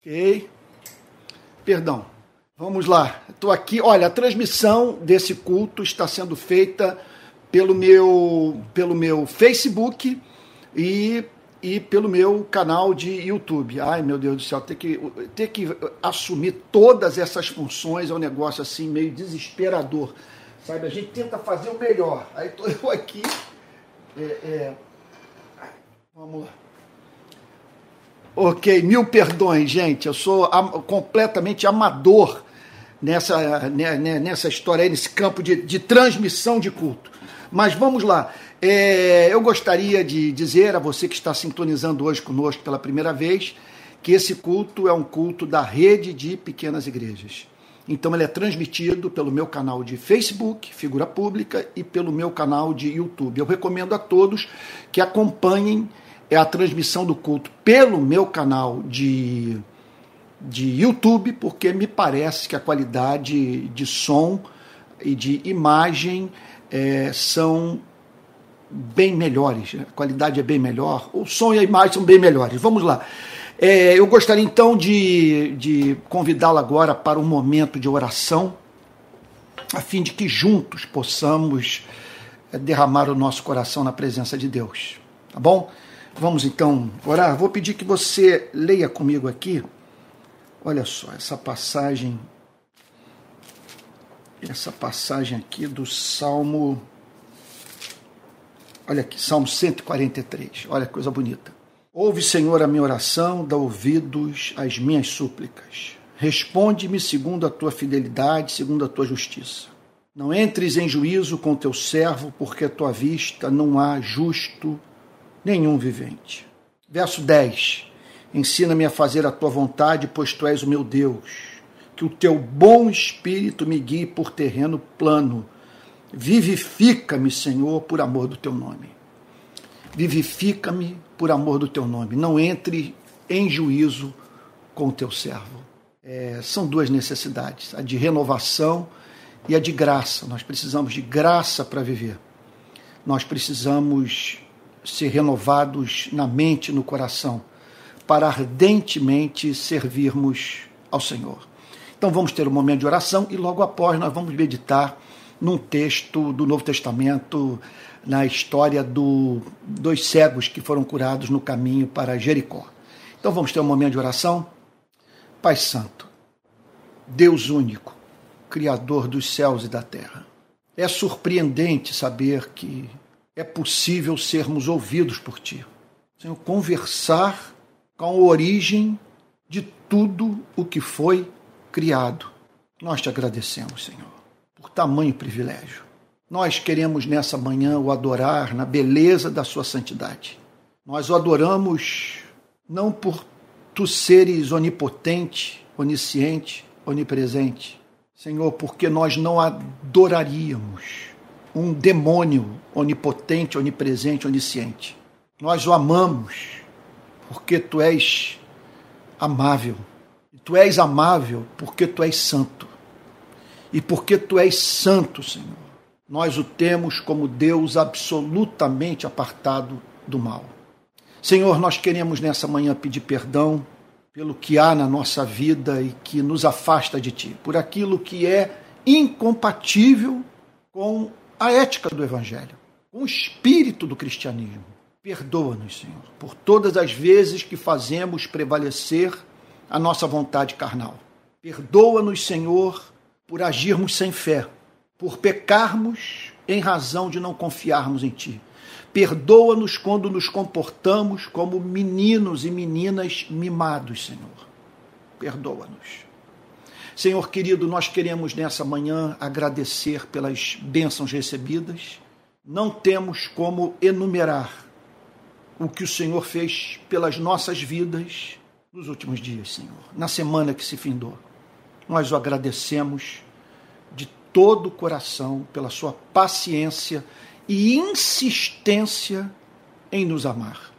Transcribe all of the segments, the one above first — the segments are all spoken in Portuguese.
Ok. Perdão. Vamos lá. Estou aqui. Olha, a transmissão desse culto está sendo feita pelo meu, pelo meu Facebook e, e pelo meu canal de YouTube. Ai, meu Deus do céu, ter que, ter que assumir todas essas funções é um negócio assim meio desesperador. Sabe, a gente tenta fazer o melhor. Aí estou eu aqui. É, é... Vamos lá. Ok, mil perdões, gente. Eu sou am completamente amador nessa, né, né, nessa história aí, nesse campo de, de transmissão de culto. Mas vamos lá. É, eu gostaria de dizer a você que está sintonizando hoje conosco pela primeira vez que esse culto é um culto da rede de pequenas igrejas. Então ele é transmitido pelo meu canal de Facebook, Figura Pública, e pelo meu canal de YouTube. Eu recomendo a todos que acompanhem é a transmissão do culto pelo meu canal de, de YouTube, porque me parece que a qualidade de som e de imagem é, são bem melhores. A qualidade é bem melhor, o som e a imagem são bem melhores. Vamos lá. É, eu gostaria então de, de convidá-lo agora para um momento de oração, a fim de que juntos possamos é, derramar o nosso coração na presença de Deus. Tá bom? Vamos então orar. Vou pedir que você leia comigo aqui. Olha só, essa passagem. Essa passagem aqui do Salmo. Olha aqui, Salmo 143. Olha que coisa bonita. Ouve, Senhor, a minha oração, dá ouvidos às minhas súplicas. Responde-me segundo a tua fidelidade, segundo a tua justiça. Não entres em juízo com teu servo, porque a tua vista não há justo nenhum vivente. Verso 10: Ensina-me a fazer a tua vontade, pois tu és o meu Deus. Que o teu bom espírito me guie por terreno plano. Vivifica-me, Senhor, por amor do teu nome. Vivifica-me por amor do teu nome. Não entre em juízo com o teu servo. É, são duas necessidades: a de renovação e a de graça. Nós precisamos de graça para viver. Nós precisamos ser renovados na mente e no coração, para ardentemente servirmos ao Senhor. Então vamos ter um momento de oração e logo após nós vamos meditar num texto do Novo Testamento, na história do, dos cegos que foram curados no caminho para Jericó. Então vamos ter um momento de oração. Pai Santo, Deus único, Criador dos céus e da terra. É surpreendente saber que é possível sermos ouvidos por Ti. Senhor, conversar com a origem de tudo o que foi criado. Nós te agradecemos, Senhor, por tamanho privilégio. Nós queremos nessa manhã o adorar na beleza da Sua santidade. Nós o adoramos não por tu seres onipotente, onisciente, onipresente, Senhor, porque nós não adoraríamos um demônio onipotente, onipresente, onisciente. Nós o amamos porque tu és amável. Tu és amável porque tu és santo. E porque tu és santo, Senhor, nós o temos como Deus absolutamente apartado do mal. Senhor, nós queremos nessa manhã pedir perdão pelo que há na nossa vida e que nos afasta de Ti, por aquilo que é incompatível com a ética do Evangelho, o espírito do cristianismo. Perdoa-nos, Senhor, por todas as vezes que fazemos prevalecer a nossa vontade carnal. Perdoa-nos, Senhor, por agirmos sem fé, por pecarmos em razão de não confiarmos em Ti. Perdoa-nos quando nos comportamos como meninos e meninas mimados, Senhor. Perdoa-nos. Senhor querido, nós queremos nessa manhã agradecer pelas bênçãos recebidas. Não temos como enumerar o que o Senhor fez pelas nossas vidas nos últimos dias, Senhor, na semana que se findou. Nós o agradecemos de todo o coração pela sua paciência e insistência em nos amar.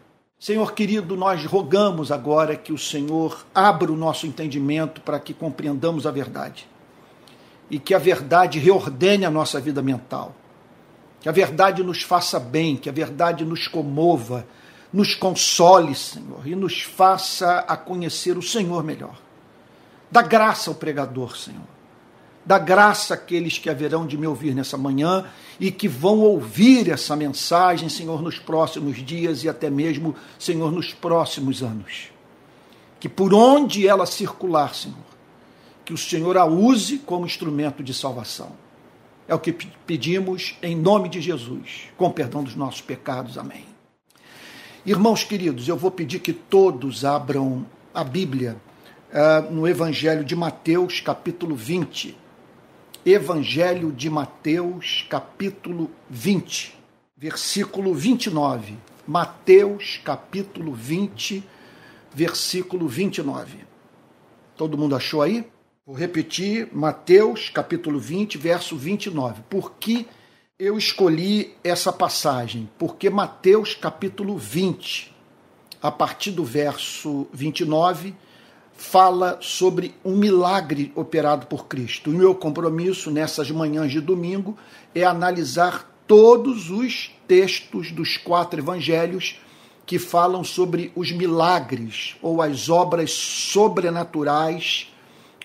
Senhor querido, nós rogamos agora que o Senhor abra o nosso entendimento para que compreendamos a verdade e que a verdade reordene a nossa vida mental, que a verdade nos faça bem, que a verdade nos comova, nos console, Senhor, e nos faça a conhecer o Senhor melhor. Dá graça ao pregador, Senhor. Dá graça àqueles que haverão de me ouvir nessa manhã e que vão ouvir essa mensagem, Senhor, nos próximos dias e até mesmo, Senhor, nos próximos anos. Que por onde ela circular, Senhor, que o Senhor a use como instrumento de salvação. É o que pedimos em nome de Jesus, com perdão dos nossos pecados. Amém. Irmãos queridos, eu vou pedir que todos abram a Bíblia uh, no Evangelho de Mateus, capítulo 20. Evangelho de Mateus, capítulo 20, versículo 29. Mateus, capítulo 20, versículo 29. Todo mundo achou aí? Vou repetir, Mateus, capítulo 20, verso 29. Por que eu escolhi essa passagem? Porque Mateus, capítulo 20, a partir do verso 29, fala sobre um milagre operado por Cristo. O meu compromisso nessas manhãs de domingo é analisar todos os textos dos quatro evangelhos que falam sobre os milagres ou as obras sobrenaturais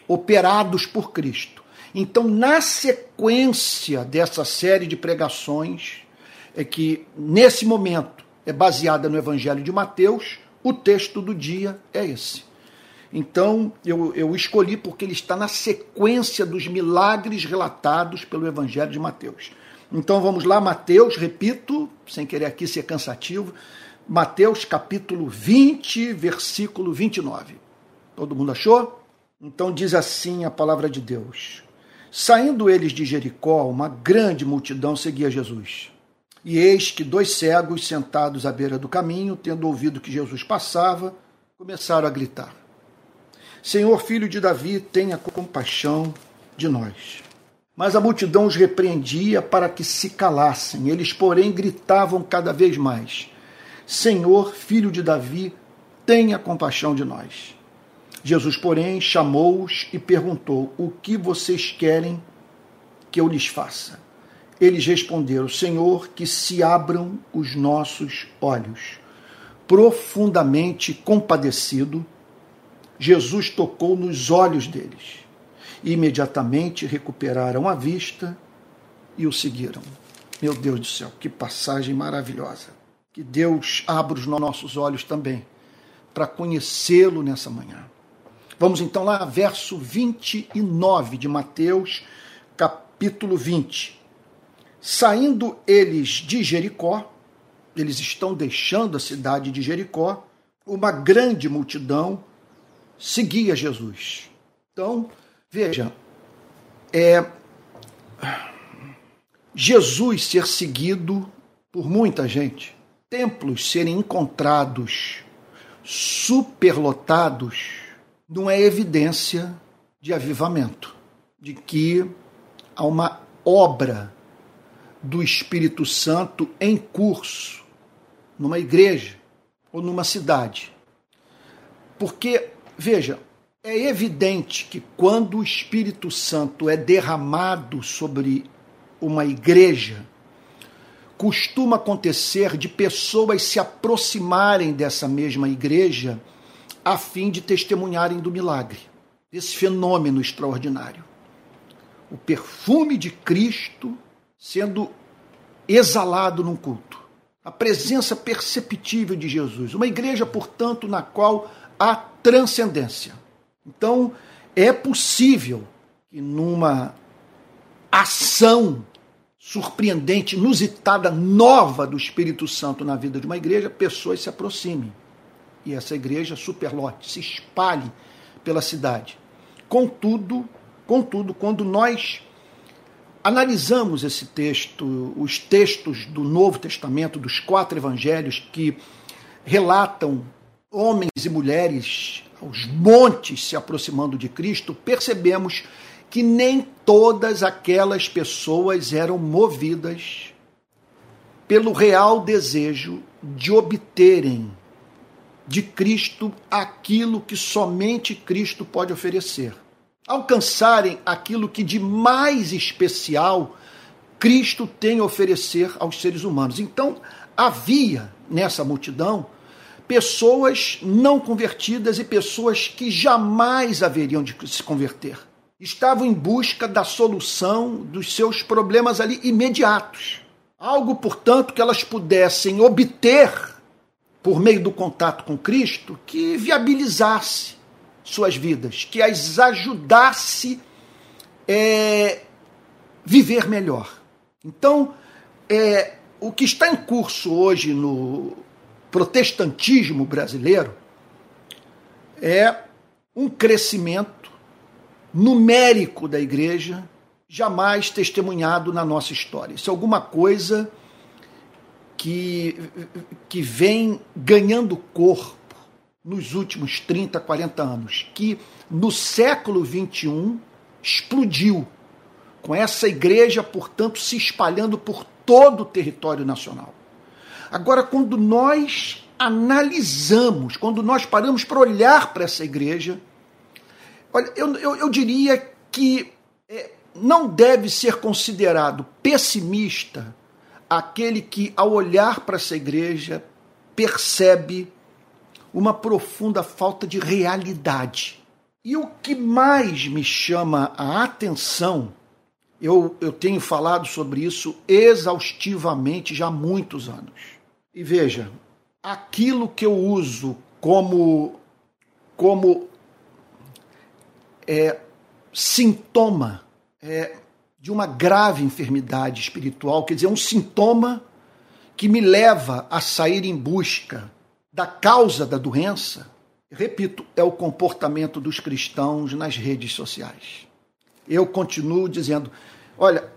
operados por Cristo. Então, na sequência dessa série de pregações, é que nesse momento é baseada no Evangelho de Mateus, o texto do dia é esse. Então, eu, eu escolhi porque ele está na sequência dos milagres relatados pelo Evangelho de Mateus. Então vamos lá, Mateus, repito, sem querer aqui ser cansativo, Mateus capítulo 20, versículo 29. Todo mundo achou? Então diz assim a palavra de Deus: Saindo eles de Jericó, uma grande multidão seguia Jesus. E eis que dois cegos sentados à beira do caminho, tendo ouvido que Jesus passava, começaram a gritar: Senhor, filho de Davi, tenha compaixão de nós. Mas a multidão os repreendia para que se calassem. Eles, porém, gritavam cada vez mais: Senhor, filho de Davi, tenha compaixão de nós. Jesus, porém, chamou-os e perguntou: O que vocês querem que eu lhes faça? Eles responderam: Senhor, que se abram os nossos olhos. Profundamente compadecido, Jesus tocou nos olhos deles. E imediatamente recuperaram a vista e o seguiram. Meu Deus do céu, que passagem maravilhosa. Que Deus abra os nossos olhos também para conhecê-lo nessa manhã. Vamos então lá, verso 29 de Mateus, capítulo 20. Saindo eles de Jericó, eles estão deixando a cidade de Jericó, uma grande multidão seguia Jesus. Então, veja, é Jesus ser seguido por muita gente, templos serem encontrados superlotados, não é evidência de avivamento, de que há uma obra do Espírito Santo em curso numa igreja ou numa cidade. Porque Veja, é evidente que quando o Espírito Santo é derramado sobre uma igreja, costuma acontecer de pessoas se aproximarem dessa mesma igreja a fim de testemunharem do milagre, desse fenômeno extraordinário. O perfume de Cristo sendo exalado num culto. A presença perceptível de Jesus. Uma igreja, portanto, na qual a transcendência. Então, é possível que numa ação surpreendente, inusitada, nova do Espírito Santo na vida de uma igreja, pessoas se aproximem e essa igreja superlote, se espalhe pela cidade. Contudo, contudo, quando nós analisamos esse texto, os textos do Novo Testamento, dos quatro evangelhos que relatam homens e mulheres aos montes se aproximando de Cristo, percebemos que nem todas aquelas pessoas eram movidas pelo real desejo de obterem de Cristo aquilo que somente Cristo pode oferecer. Alcançarem aquilo que de mais especial Cristo tem a oferecer aos seres humanos. Então, havia nessa multidão pessoas não convertidas e pessoas que jamais haveriam de se converter. Estavam em busca da solução dos seus problemas ali imediatos. Algo, portanto, que elas pudessem obter por meio do contato com Cristo que viabilizasse suas vidas, que as ajudasse é, viver melhor. Então, é, o que está em curso hoje no protestantismo brasileiro é um crescimento numérico da igreja jamais testemunhado na nossa história. Isso é alguma coisa que, que vem ganhando corpo nos últimos 30, 40 anos, que no século 21 explodiu, com essa igreja, portanto, se espalhando por todo o território nacional. Agora, quando nós analisamos, quando nós paramos para olhar para essa igreja, olha, eu, eu, eu diria que é, não deve ser considerado pessimista aquele que, ao olhar para essa igreja, percebe uma profunda falta de realidade. E o que mais me chama a atenção, eu, eu tenho falado sobre isso exaustivamente já há muitos anos. E veja, aquilo que eu uso como, como é, sintoma é, de uma grave enfermidade espiritual, quer dizer, um sintoma que me leva a sair em busca da causa da doença, repito, é o comportamento dos cristãos nas redes sociais. Eu continuo dizendo: olha,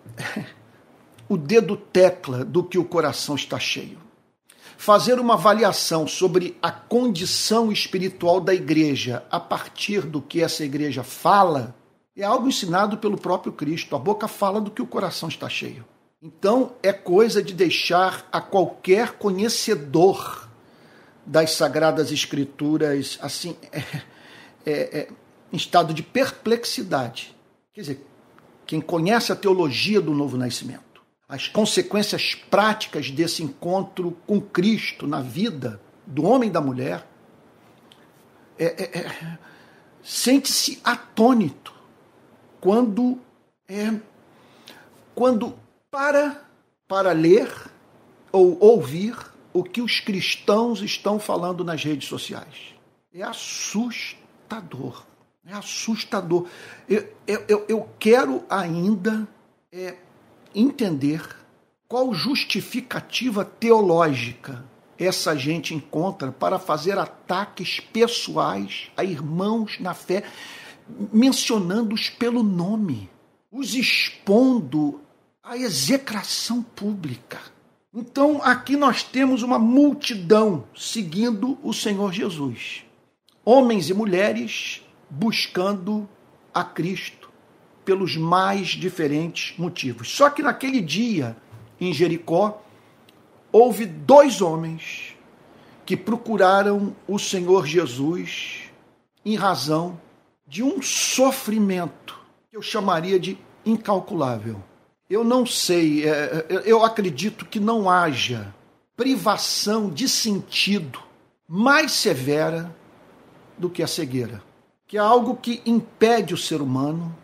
o dedo tecla do que o coração está cheio. Fazer uma avaliação sobre a condição espiritual da igreja a partir do que essa igreja fala é algo ensinado pelo próprio Cristo. A boca fala do que o coração está cheio. Então, é coisa de deixar a qualquer conhecedor das Sagradas Escrituras assim é, é, é, em estado de perplexidade. Quer dizer, quem conhece a teologia do novo nascimento, as consequências práticas desse encontro com Cristo na vida do homem e da mulher, é, é, é sente-se atônito quando é, quando para para ler ou ouvir o que os cristãos estão falando nas redes sociais. É assustador. É assustador. Eu, eu, eu quero ainda é, entender qual justificativa teológica essa gente encontra para fazer ataques pessoais a irmãos na fé mencionando-os pelo nome, os expondo à execração pública. Então, aqui nós temos uma multidão seguindo o Senhor Jesus. Homens e mulheres buscando a Cristo pelos mais diferentes motivos. Só que naquele dia, em Jericó, houve dois homens que procuraram o Senhor Jesus em razão de um sofrimento que eu chamaria de incalculável. Eu não sei, é, é, eu acredito que não haja privação de sentido mais severa do que a cegueira, que é algo que impede o ser humano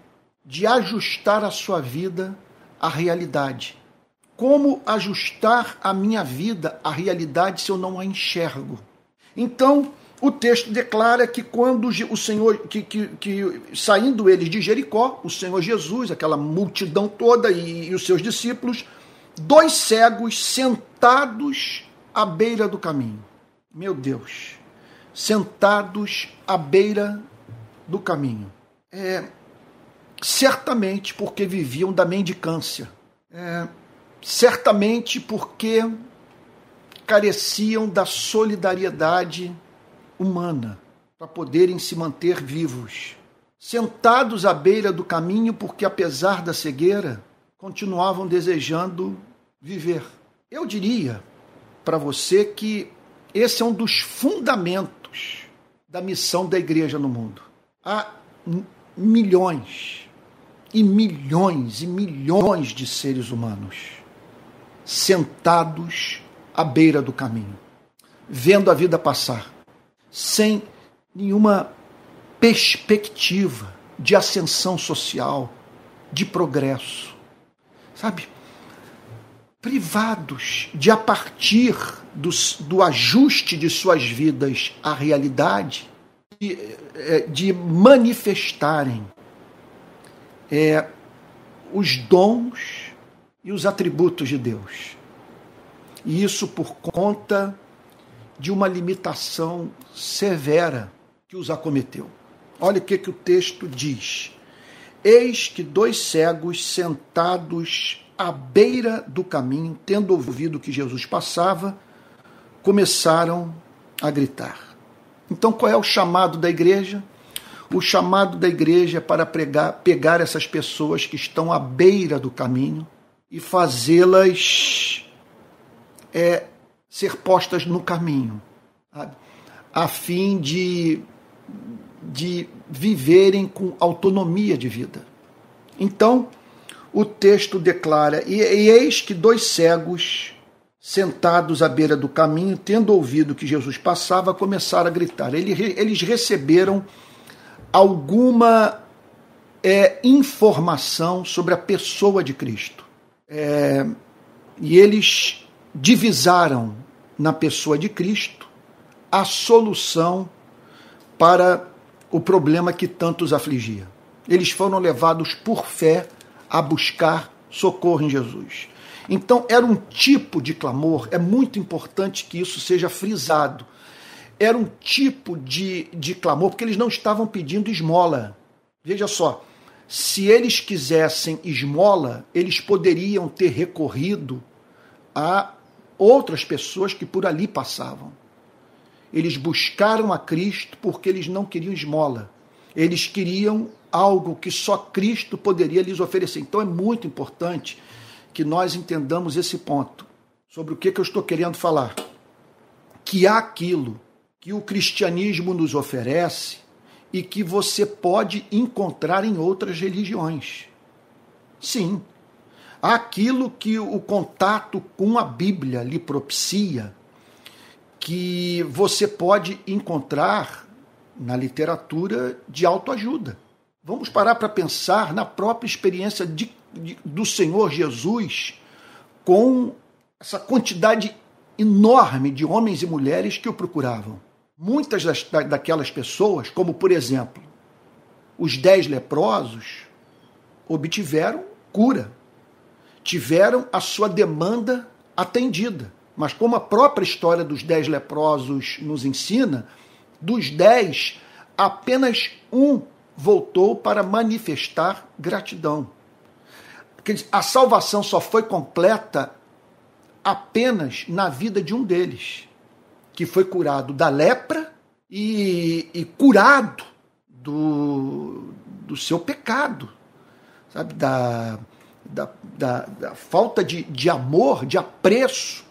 de ajustar a sua vida à realidade. Como ajustar a minha vida à realidade se eu não a enxergo? Então, o texto declara que quando o Senhor, que, que, que, saindo eles de Jericó, o Senhor Jesus, aquela multidão toda e, e os seus discípulos, dois cegos sentados à beira do caminho. Meu Deus, sentados à beira do caminho. É, certamente porque viviam da mendicância. É, certamente porque careciam da solidariedade humana para poderem se manter vivos. Sentados à beira do caminho, porque apesar da cegueira, continuavam desejando viver. Eu diria para você que esse é um dos fundamentos da missão da igreja no mundo. Há milhões e milhões e milhões de seres humanos sentados à beira do caminho vendo a vida passar, sem nenhuma perspectiva de ascensão social, de progresso. Sabe? Privados de, a partir do, do ajuste de suas vidas à realidade, de, é, de manifestarem é, os dons e os atributos de Deus. E isso por conta de uma limitação severa que os acometeu. Olha o que, que o texto diz. Eis que dois cegos sentados à beira do caminho, tendo ouvido que Jesus passava, começaram a gritar. Então, qual é o chamado da igreja? O chamado da igreja é para pregar, pegar essas pessoas que estão à beira do caminho e fazê-las é, ser postas no caminho, sabe? a fim de, de viverem com autonomia de vida. Então, o texto declara: e, e eis que dois cegos sentados à beira do caminho, tendo ouvido que Jesus passava, começaram a gritar. Eles receberam alguma é, informação sobre a pessoa de Cristo. É, e eles divisaram na pessoa de Cristo a solução para o problema que tantos afligia. Eles foram levados por fé a buscar socorro em Jesus. Então, era um tipo de clamor, é muito importante que isso seja frisado. Era um tipo de, de clamor, porque eles não estavam pedindo esmola. Veja só, se eles quisessem esmola, eles poderiam ter recorrido a outras pessoas que por ali passavam. Eles buscaram a Cristo porque eles não queriam esmola. Eles queriam algo que só Cristo poderia lhes oferecer. Então é muito importante que nós entendamos esse ponto. Sobre o que, que eu estou querendo falar? Que aquilo que o cristianismo nos oferece e que você pode encontrar em outras religiões. Sim, aquilo que o contato com a Bíblia lhe propicia, que você pode encontrar na literatura de autoajuda. Vamos parar para pensar na própria experiência de do Senhor Jesus com essa quantidade enorme de homens e mulheres que o procuravam. Muitas das, daquelas pessoas, como por exemplo os dez leprosos, obtiveram cura, tiveram a sua demanda atendida. Mas como a própria história dos dez leprosos nos ensina, dos dez, apenas um voltou para manifestar gratidão. A salvação só foi completa apenas na vida de um deles, que foi curado da lepra e, e curado do, do seu pecado, sabe? Da, da, da, da falta de, de amor, de apreço,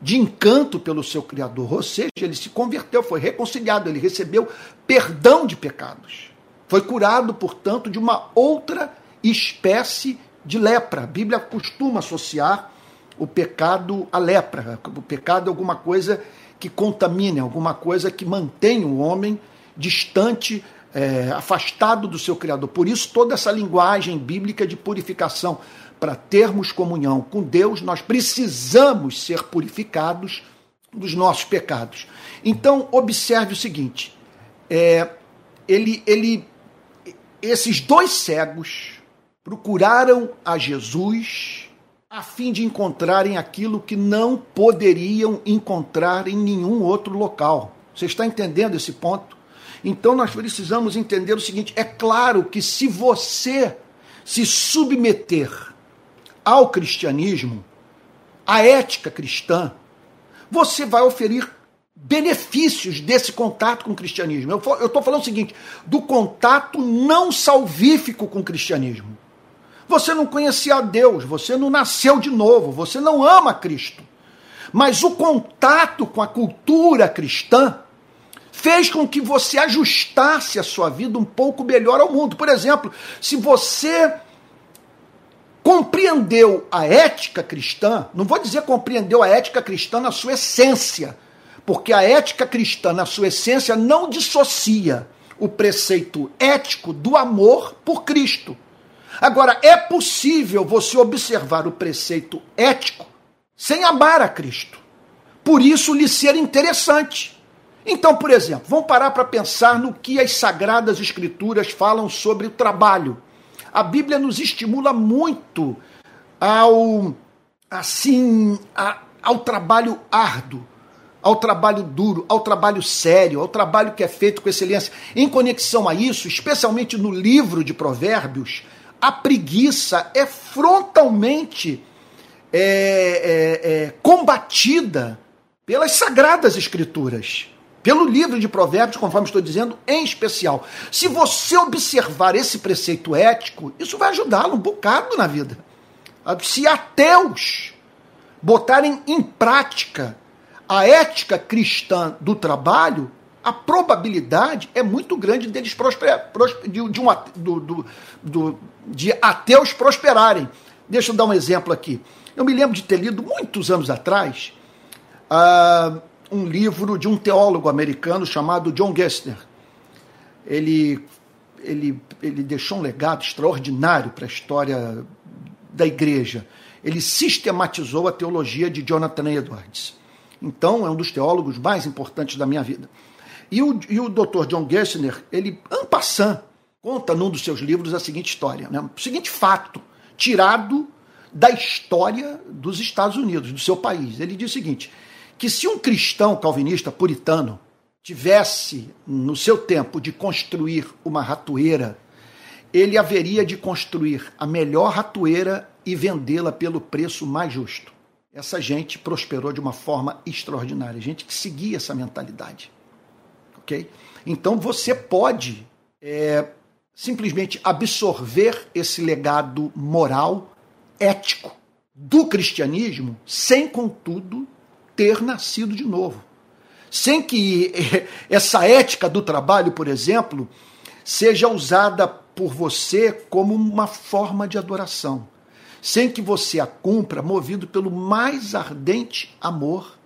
de encanto pelo seu Criador. Ou seja, ele se converteu, foi reconciliado, ele recebeu perdão de pecados. Foi curado, portanto, de uma outra espécie de lepra. A Bíblia costuma associar o pecado à lepra. O pecado é alguma coisa que contamina, alguma coisa que mantém o homem distante, é, afastado do seu Criador. Por isso, toda essa linguagem bíblica de purificação. Para termos comunhão com Deus, nós precisamos ser purificados dos nossos pecados. Então, observe o seguinte: é, ele, ele, esses dois cegos procuraram a Jesus a fim de encontrarem aquilo que não poderiam encontrar em nenhum outro local. Você está entendendo esse ponto? Então nós precisamos entender o seguinte: é claro que se você se submeter ao cristianismo, à ética cristã, você vai oferir benefícios desse contato com o cristianismo. Eu estou falando o seguinte: do contato não salvífico com o cristianismo. Você não conhecia Deus, você não nasceu de novo, você não ama Cristo. Mas o contato com a cultura cristã fez com que você ajustasse a sua vida um pouco melhor ao mundo. Por exemplo, se você compreendeu a ética cristã, não vou dizer compreendeu a ética cristã na sua essência, Porque a ética cristã, na sua essência, não dissocia o preceito ético do amor por Cristo. Agora, é possível você observar o preceito ético sem amar a Cristo. Por isso lhe ser interessante. Então, por exemplo, vamos parar para pensar no que as sagradas escrituras falam sobre o trabalho. A Bíblia nos estimula muito ao assim, a, ao trabalho árduo, ao trabalho duro, ao trabalho sério, ao trabalho que é feito com excelência. Em conexão a isso, especialmente no livro de Provérbios, a preguiça é frontalmente é, é, é, combatida pelas sagradas escrituras, pelo livro de Provérbios, conforme estou dizendo, em especial. Se você observar esse preceito ético, isso vai ajudá-lo um bocado na vida. Se ateus botarem em prática a ética cristã do trabalho, a probabilidade é muito grande deles prosper, prosper, de, de, um, do, do, do, de ateus prosperarem. Deixa eu dar um exemplo aqui. Eu me lembro de ter lido muitos anos atrás uh, um livro de um teólogo americano chamado John Gessner. Ele, ele, ele deixou um legado extraordinário para a história da igreja. Ele sistematizou a teologia de Jonathan Edwards. Então, é um dos teólogos mais importantes da minha vida. E o, e o Dr. John Gessner, ele, en passant, conta num dos seus livros a seguinte história, né? o seguinte fato, tirado da história dos Estados Unidos, do seu país. Ele diz o seguinte: que se um cristão calvinista puritano tivesse no seu tempo de construir uma ratoeira, ele haveria de construir a melhor ratoeira e vendê-la pelo preço mais justo. Essa gente prosperou de uma forma extraordinária, gente que seguia essa mentalidade. Ok? Então você pode é, simplesmente absorver esse legado moral, ético do cristianismo, sem, contudo, ter nascido de novo. Sem que essa ética do trabalho, por exemplo, seja usada por você como uma forma de adoração. Sem que você a cumpra movido pelo mais ardente amor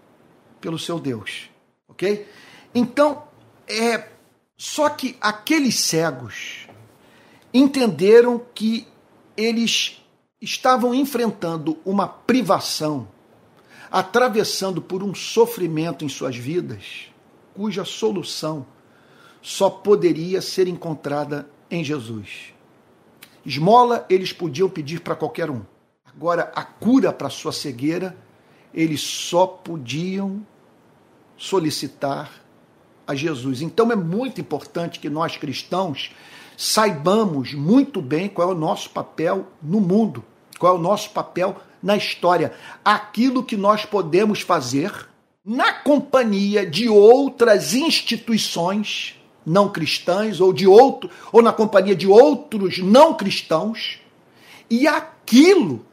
pelo seu Deus. Ok? Então, é. Só que aqueles cegos entenderam que eles estavam enfrentando uma privação, atravessando por um sofrimento em suas vidas, cuja solução só poderia ser encontrada em Jesus. Esmola eles podiam pedir para qualquer um. Agora, a cura para sua cegueira, eles só podiam solicitar a Jesus. Então é muito importante que nós cristãos saibamos muito bem qual é o nosso papel no mundo, qual é o nosso papel na história, aquilo que nós podemos fazer na companhia de outras instituições não cristãs ou de outro ou na companhia de outros não cristãos e aquilo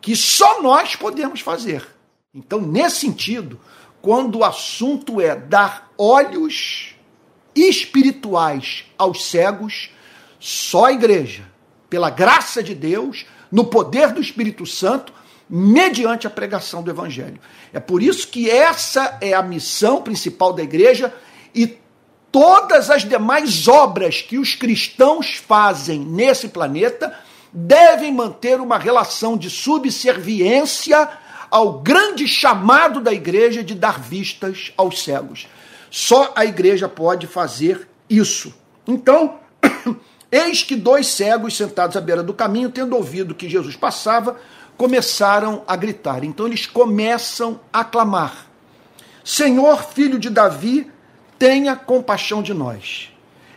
que só nós podemos fazer. Então, nesse sentido, quando o assunto é dar olhos espirituais aos cegos, só a igreja, pela graça de Deus, no poder do Espírito Santo, mediante a pregação do Evangelho. É por isso que essa é a missão principal da igreja e todas as demais obras que os cristãos fazem nesse planeta devem manter uma relação de subserviência ao grande chamado da igreja de dar vistas aos cegos. Só a igreja pode fazer isso. Então, eis que dois cegos sentados à beira do caminho, tendo ouvido que Jesus passava, começaram a gritar. Então eles começam a clamar: Senhor, filho de Davi, tenha compaixão de nós.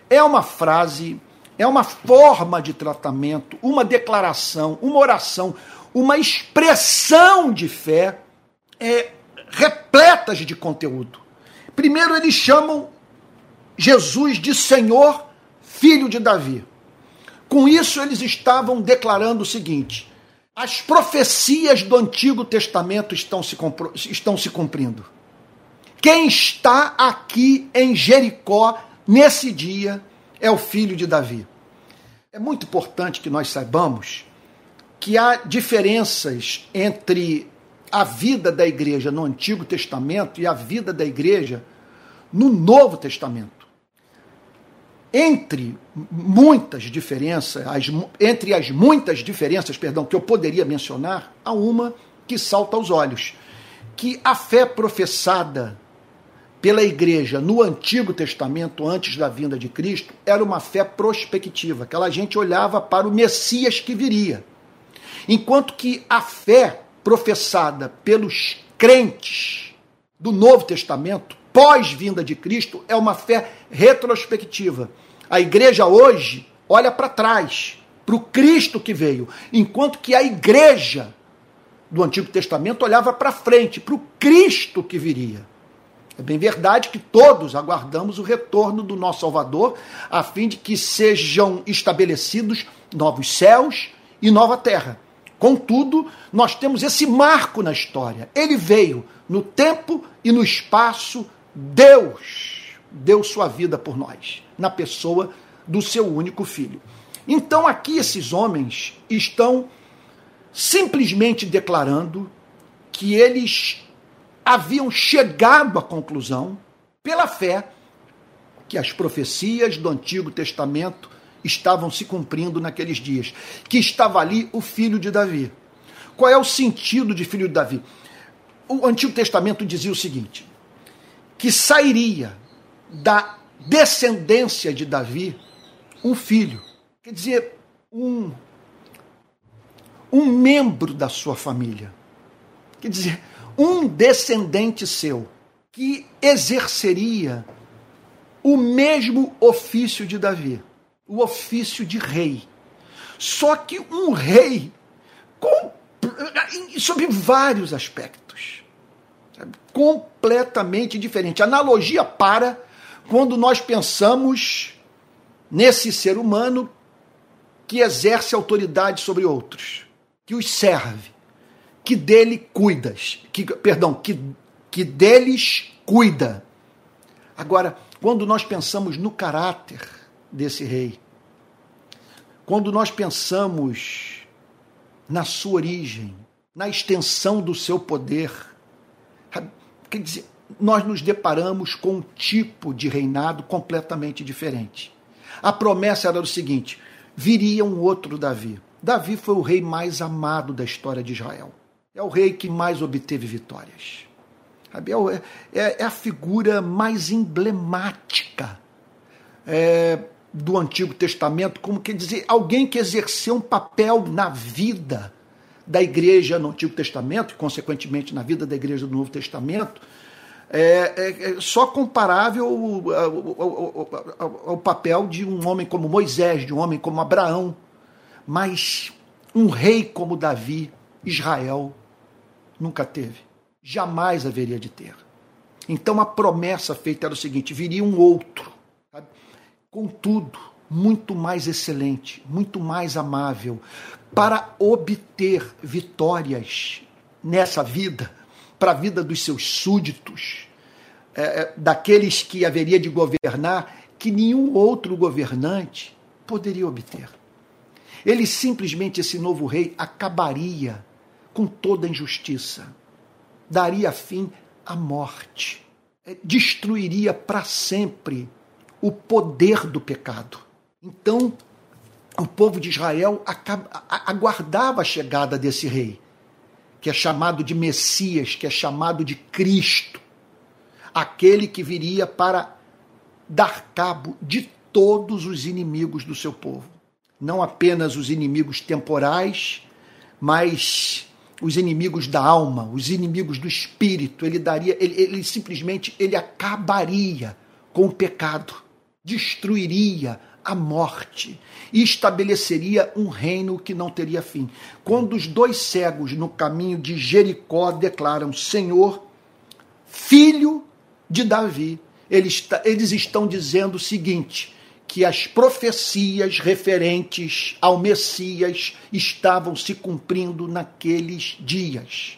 É uma frase, é uma forma de tratamento, uma declaração, uma oração, uma expressão de fé é, repletas de conteúdo. Primeiro, eles chamam Jesus de Senhor, filho de Davi. Com isso, eles estavam declarando o seguinte: as profecias do Antigo Testamento estão se, estão se cumprindo. Quem está aqui em Jericó nesse dia é o filho de Davi. É muito importante que nós saibamos que há diferenças entre a vida da igreja no Antigo Testamento e a vida da igreja no Novo Testamento. Entre muitas diferenças, as, entre as muitas diferenças, perdão, que eu poderia mencionar, há uma que salta aos olhos, que a fé professada pela igreja no Antigo Testamento, antes da vinda de Cristo, era uma fé prospectiva. Aquela gente olhava para o Messias que viria. Enquanto que a fé professada pelos crentes do Novo Testamento, pós-vinda de Cristo, é uma fé retrospectiva. A igreja hoje olha para trás, para o Cristo que veio, enquanto que a igreja do Antigo Testamento olhava para frente, para o Cristo que viria. É bem verdade que todos aguardamos o retorno do nosso Salvador, a fim de que sejam estabelecidos novos céus e nova terra. Contudo, nós temos esse marco na história. Ele veio no tempo e no espaço, Deus deu sua vida por nós, na pessoa do seu único filho. Então, aqui esses homens estão simplesmente declarando que eles haviam chegado à conclusão, pela fé, que as profecias do Antigo Testamento estavam se cumprindo naqueles dias, que estava ali o filho de Davi. Qual é o sentido de filho de Davi? O Antigo Testamento dizia o seguinte: que sairia da descendência de Davi um filho, quer dizer, um um membro da sua família. Quer dizer, um descendente seu que exerceria o mesmo ofício de Davi, o ofício de rei. Só que um rei com, sob vários aspectos, completamente diferente. Analogia para quando nós pensamos nesse ser humano que exerce autoridade sobre outros, que os serve que dele cuidas, que, perdão, que, que deles cuida. Agora, quando nós pensamos no caráter desse rei, quando nós pensamos na sua origem, na extensão do seu poder, quer dizer, nós nos deparamos com um tipo de reinado completamente diferente. A promessa era o seguinte: viria um outro Davi. Davi foi o rei mais amado da história de Israel. É o rei que mais obteve vitórias. É, é, é a figura mais emblemática é, do Antigo Testamento, como quer dizer, alguém que exerceu um papel na vida da igreja no Antigo Testamento, e consequentemente na vida da igreja do Novo Testamento, é, é, é só comparável ao, ao, ao, ao, papel de um homem como Moisés, de um homem como Abraão, mas um rei como Davi, Israel, nunca teve. Jamais haveria de ter. Então a promessa feita era o seguinte: viria um outro? Contudo, muito mais excelente, muito mais amável, para obter vitórias nessa vida, para a vida dos seus súditos, é, é, daqueles que haveria de governar, que nenhum outro governante poderia obter. Ele simplesmente, esse novo rei, acabaria com toda injustiça, daria fim à morte, é, destruiria para sempre o poder do pecado. Então, o povo de Israel aguardava a chegada desse rei, que é chamado de Messias, que é chamado de Cristo, aquele que viria para dar cabo de todos os inimigos do seu povo. Não apenas os inimigos temporais, mas os inimigos da alma, os inimigos do espírito, ele daria, ele, ele simplesmente ele acabaria com o pecado, destruiria a morte e estabeleceria um reino que não teria fim. Quando os dois cegos no caminho de Jericó declaram: Senhor, filho de Davi, eles, eles estão dizendo o seguinte: que as profecias referentes ao Messias estavam se cumprindo naqueles dias.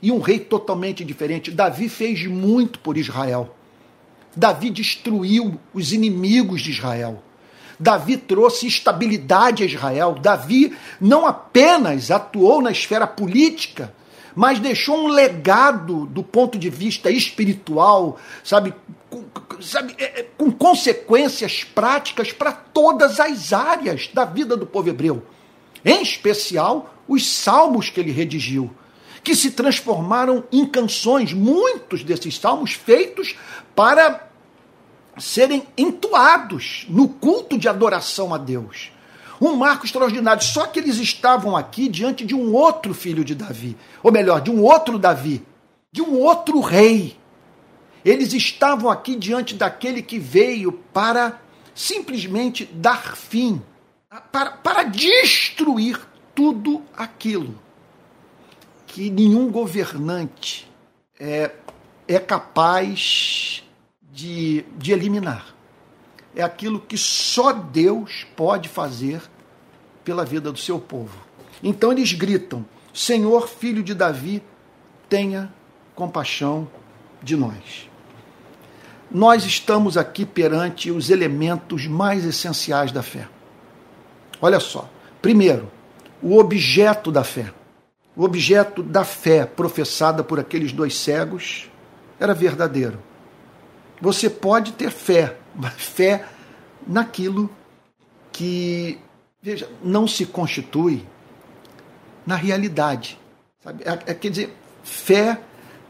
E um rei totalmente diferente. Davi fez muito por Israel. Davi destruiu os inimigos de Israel. Davi trouxe estabilidade a Israel. Davi não apenas atuou na esfera política, mas deixou um legado do ponto de vista espiritual, sabe, com, sabe, é, é, com consequências práticas para todas as áreas da vida do povo hebreu. Em especial, os salmos que ele redigiu, que se transformaram em canções, muitos desses salmos feitos para serem entoados no culto de adoração a Deus. Um marco extraordinário, só que eles estavam aqui diante de um outro filho de Davi, ou melhor, de um outro Davi, de um outro rei. Eles estavam aqui diante daquele que veio para simplesmente dar fim, para, para destruir tudo aquilo que nenhum governante é, é capaz de, de eliminar. É aquilo que só Deus pode fazer pela vida do seu povo. Então eles gritam: Senhor, filho de Davi, tenha compaixão de nós. Nós estamos aqui perante os elementos mais essenciais da fé. Olha só. Primeiro, o objeto da fé. O objeto da fé professada por aqueles dois cegos era verdadeiro. Você pode ter fé, mas fé naquilo que, veja, não se constitui na realidade. Sabe? É, é, quer dizer, fé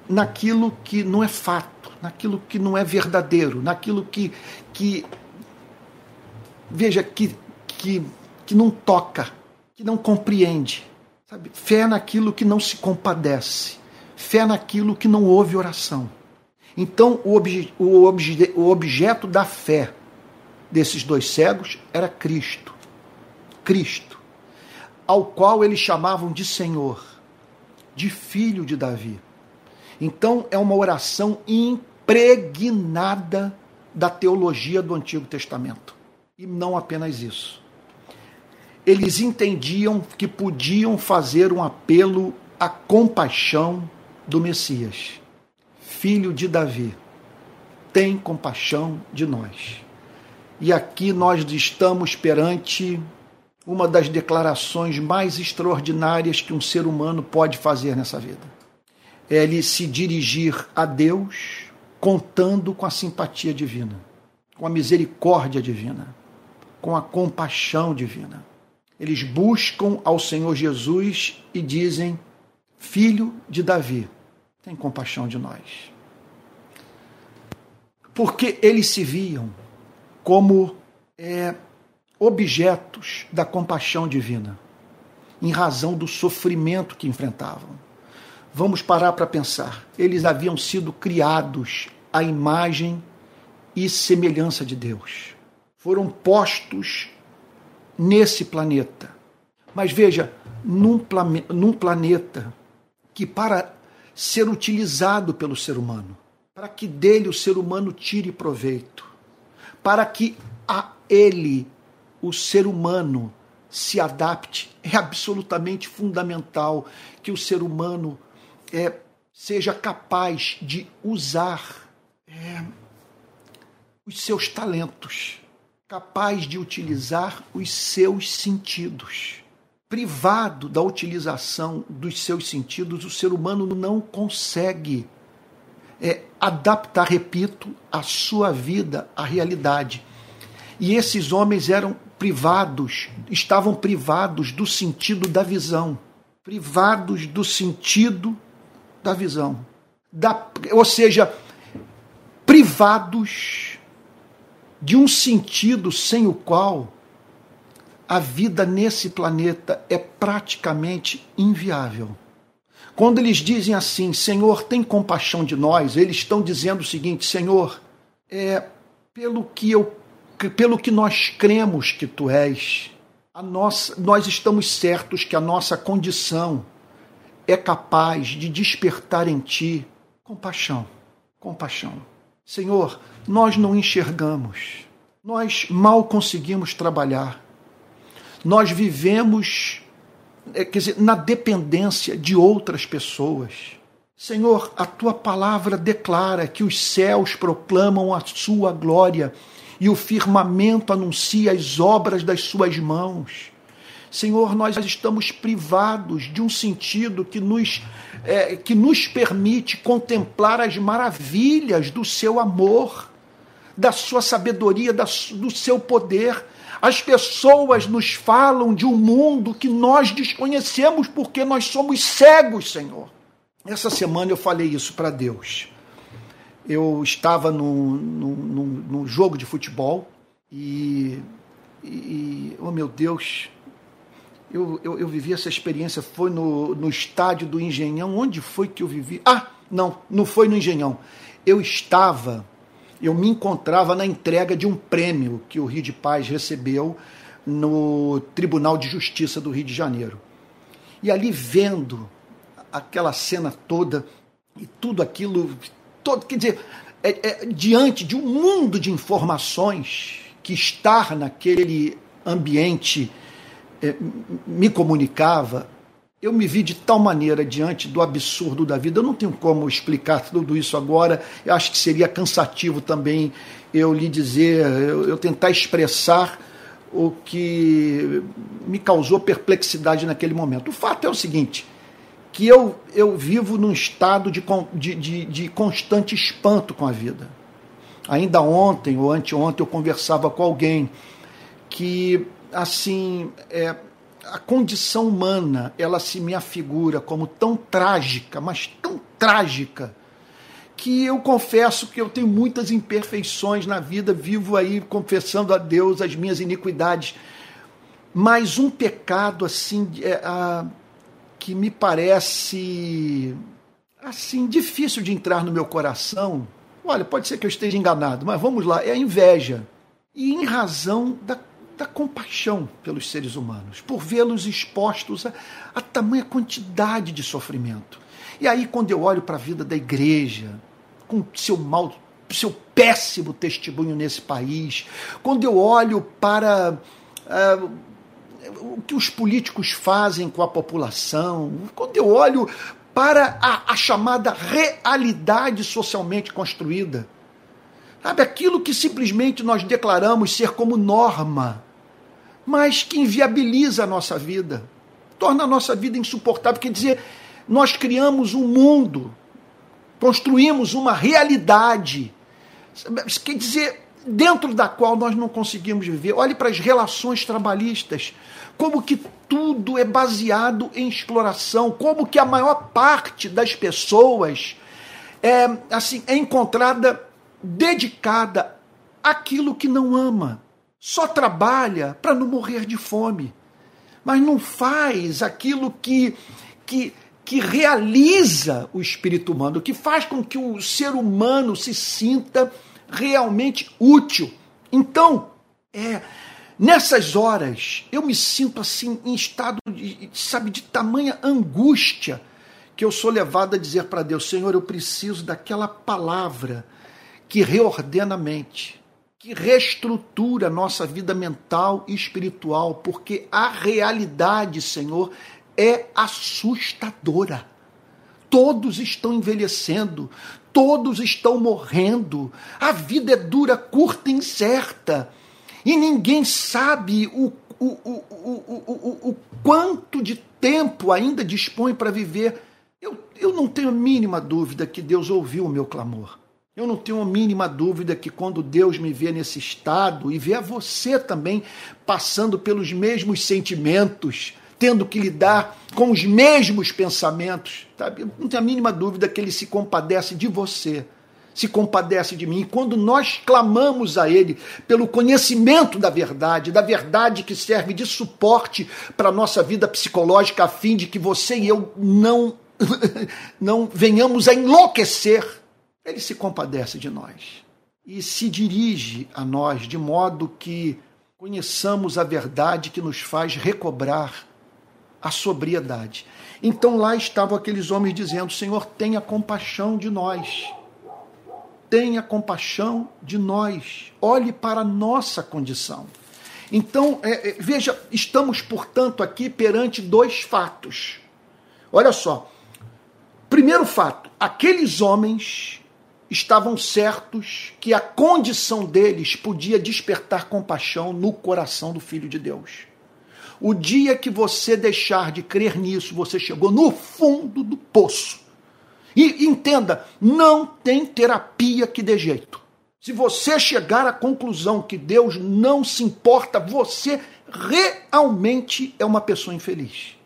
naquilo que não é fato, naquilo que não é verdadeiro, naquilo que, que veja, que, que, que não toca, que não compreende. Sabe? Fé naquilo que não se compadece, fé naquilo que não ouve oração. Então, o, obje, o, obje, o objeto da fé desses dois cegos era Cristo. Cristo, ao qual eles chamavam de Senhor, de filho de Davi. Então, é uma oração impregnada da teologia do Antigo Testamento. E não apenas isso. Eles entendiam que podiam fazer um apelo à compaixão do Messias filho de Davi, tem compaixão de nós. E aqui nós estamos perante uma das declarações mais extraordinárias que um ser humano pode fazer nessa vida. É ele se dirigir a Deus contando com a simpatia divina, com a misericórdia divina, com a compaixão divina. Eles buscam ao Senhor Jesus e dizem: Filho de Davi, tem compaixão de nós. Porque eles se viam como é, objetos da compaixão divina, em razão do sofrimento que enfrentavam. Vamos parar para pensar. Eles haviam sido criados à imagem e semelhança de Deus. Foram postos nesse planeta. Mas veja, num, num planeta que para ser utilizado pelo ser humano, para que dele o ser humano tire proveito, para que a ele o ser humano se adapte. É absolutamente fundamental que o ser humano é, seja capaz de usar é, os seus talentos, capaz de utilizar os seus sentidos privado da utilização dos seus sentidos, o ser humano não consegue é, adaptar, repito, a sua vida à realidade. E esses homens eram privados, estavam privados do sentido da visão, privados do sentido da visão. Da, ou seja, privados de um sentido sem o qual a vida nesse planeta é praticamente inviável. Quando eles dizem assim, Senhor, tem compaixão de nós, eles estão dizendo o seguinte, Senhor, é pelo que eu pelo que nós cremos que tu és, a nossa, nós estamos certos que a nossa condição é capaz de despertar em ti compaixão, compaixão. Senhor, nós não enxergamos. Nós mal conseguimos trabalhar nós vivemos, é, quer dizer, na dependência de outras pessoas. Senhor, a tua palavra declara que os céus proclamam a sua glória e o firmamento anuncia as obras das suas mãos. Senhor, nós estamos privados de um sentido que nos, é, que nos permite contemplar as maravilhas do seu amor, da sua sabedoria, da, do seu poder. As pessoas nos falam de um mundo que nós desconhecemos porque nós somos cegos, Senhor. Essa semana eu falei isso para Deus. Eu estava no, no, jogo de futebol e, e, oh meu Deus, eu, eu, eu, vivi essa experiência, foi no, no estádio do Engenhão. Onde foi que eu vivi? Ah, não, não foi no Engenhão. Eu estava, eu me encontrava na entrega de um prêmio que o Rio de Paz recebeu no Tribunal de Justiça do Rio de Janeiro. E ali vendo aquela cena toda e tudo aquilo, todo, quer dizer, é, é, diante de um mundo de informações que estar naquele ambiente é, me comunicava, eu me vi de tal maneira diante do absurdo da vida. Eu não tenho como explicar tudo isso agora. Eu acho que seria cansativo também eu lhe dizer, eu, eu tentar expressar o que me causou perplexidade naquele momento. O fato é o seguinte: que eu, eu vivo num estado de, de, de, de constante espanto com a vida. Ainda ontem ou anteontem eu conversava com alguém que assim, é, a condição humana, ela se me afigura como tão trágica, mas tão trágica, que eu confesso que eu tenho muitas imperfeições na vida, vivo aí confessando a Deus as minhas iniquidades. Mas um pecado assim é, a, que me parece assim difícil de entrar no meu coração. Olha, pode ser que eu esteja enganado, mas vamos lá, é a inveja. E em razão da da compaixão pelos seres humanos, por vê-los expostos a, a tamanha quantidade de sofrimento. E aí, quando eu olho para a vida da igreja, com seu mal, seu péssimo testemunho nesse país, quando eu olho para uh, o que os políticos fazem com a população, quando eu olho para a, a chamada realidade socialmente construída, sabe, aquilo que simplesmente nós declaramos ser como norma, mas que inviabiliza a nossa vida, torna a nossa vida insuportável. Quer dizer, nós criamos um mundo, construímos uma realidade, quer dizer, dentro da qual nós não conseguimos viver. Olhe para as relações trabalhistas, como que tudo é baseado em exploração, como que a maior parte das pessoas é assim é encontrada dedicada àquilo que não ama só trabalha para não morrer de fome, mas não faz aquilo que, que, que realiza o espírito humano, que faz com que o ser humano se sinta realmente útil. Então, é, nessas horas, eu me sinto assim em estado de, sabe, de tamanha angústia que eu sou levado a dizer para Deus, Senhor, eu preciso daquela palavra que reordena a mente, que reestrutura nossa vida mental e espiritual, porque a realidade, Senhor, é assustadora. Todos estão envelhecendo, todos estão morrendo, a vida é dura, curta e incerta, e ninguém sabe o, o, o, o, o, quanto de tempo ainda dispõe para viver. Eu, eu não tenho a mínima dúvida que Deus ouviu o meu clamor. Eu não tenho a mínima dúvida que quando Deus me vê nesse estado e vê a você também passando pelos mesmos sentimentos, tendo que lidar com os mesmos pensamentos? Eu não tenho a mínima dúvida que ele se compadece de você, se compadece de mim. E quando nós clamamos a ele pelo conhecimento da verdade, da verdade que serve de suporte para a nossa vida psicológica, a fim de que você e eu não, não venhamos a enlouquecer ele se compadece de nós e se dirige a nós de modo que conheçamos a verdade que nos faz recobrar a sobriedade. Então lá estavam aqueles homens dizendo: Senhor, tenha compaixão de nós. Tenha compaixão de nós. Olhe para a nossa condição. Então, é, é, veja, estamos, portanto, aqui perante dois fatos. Olha só. Primeiro fato: aqueles homens estavam certos que a condição deles podia despertar compaixão no coração do Filho de Deus. O dia que você deixar de crer nisso, você chegou no fundo do poço. E entenda, não tem terapia que dê jeito. Se você chegar à conclusão que Deus não se importa, você realmente é uma pessoa infeliz.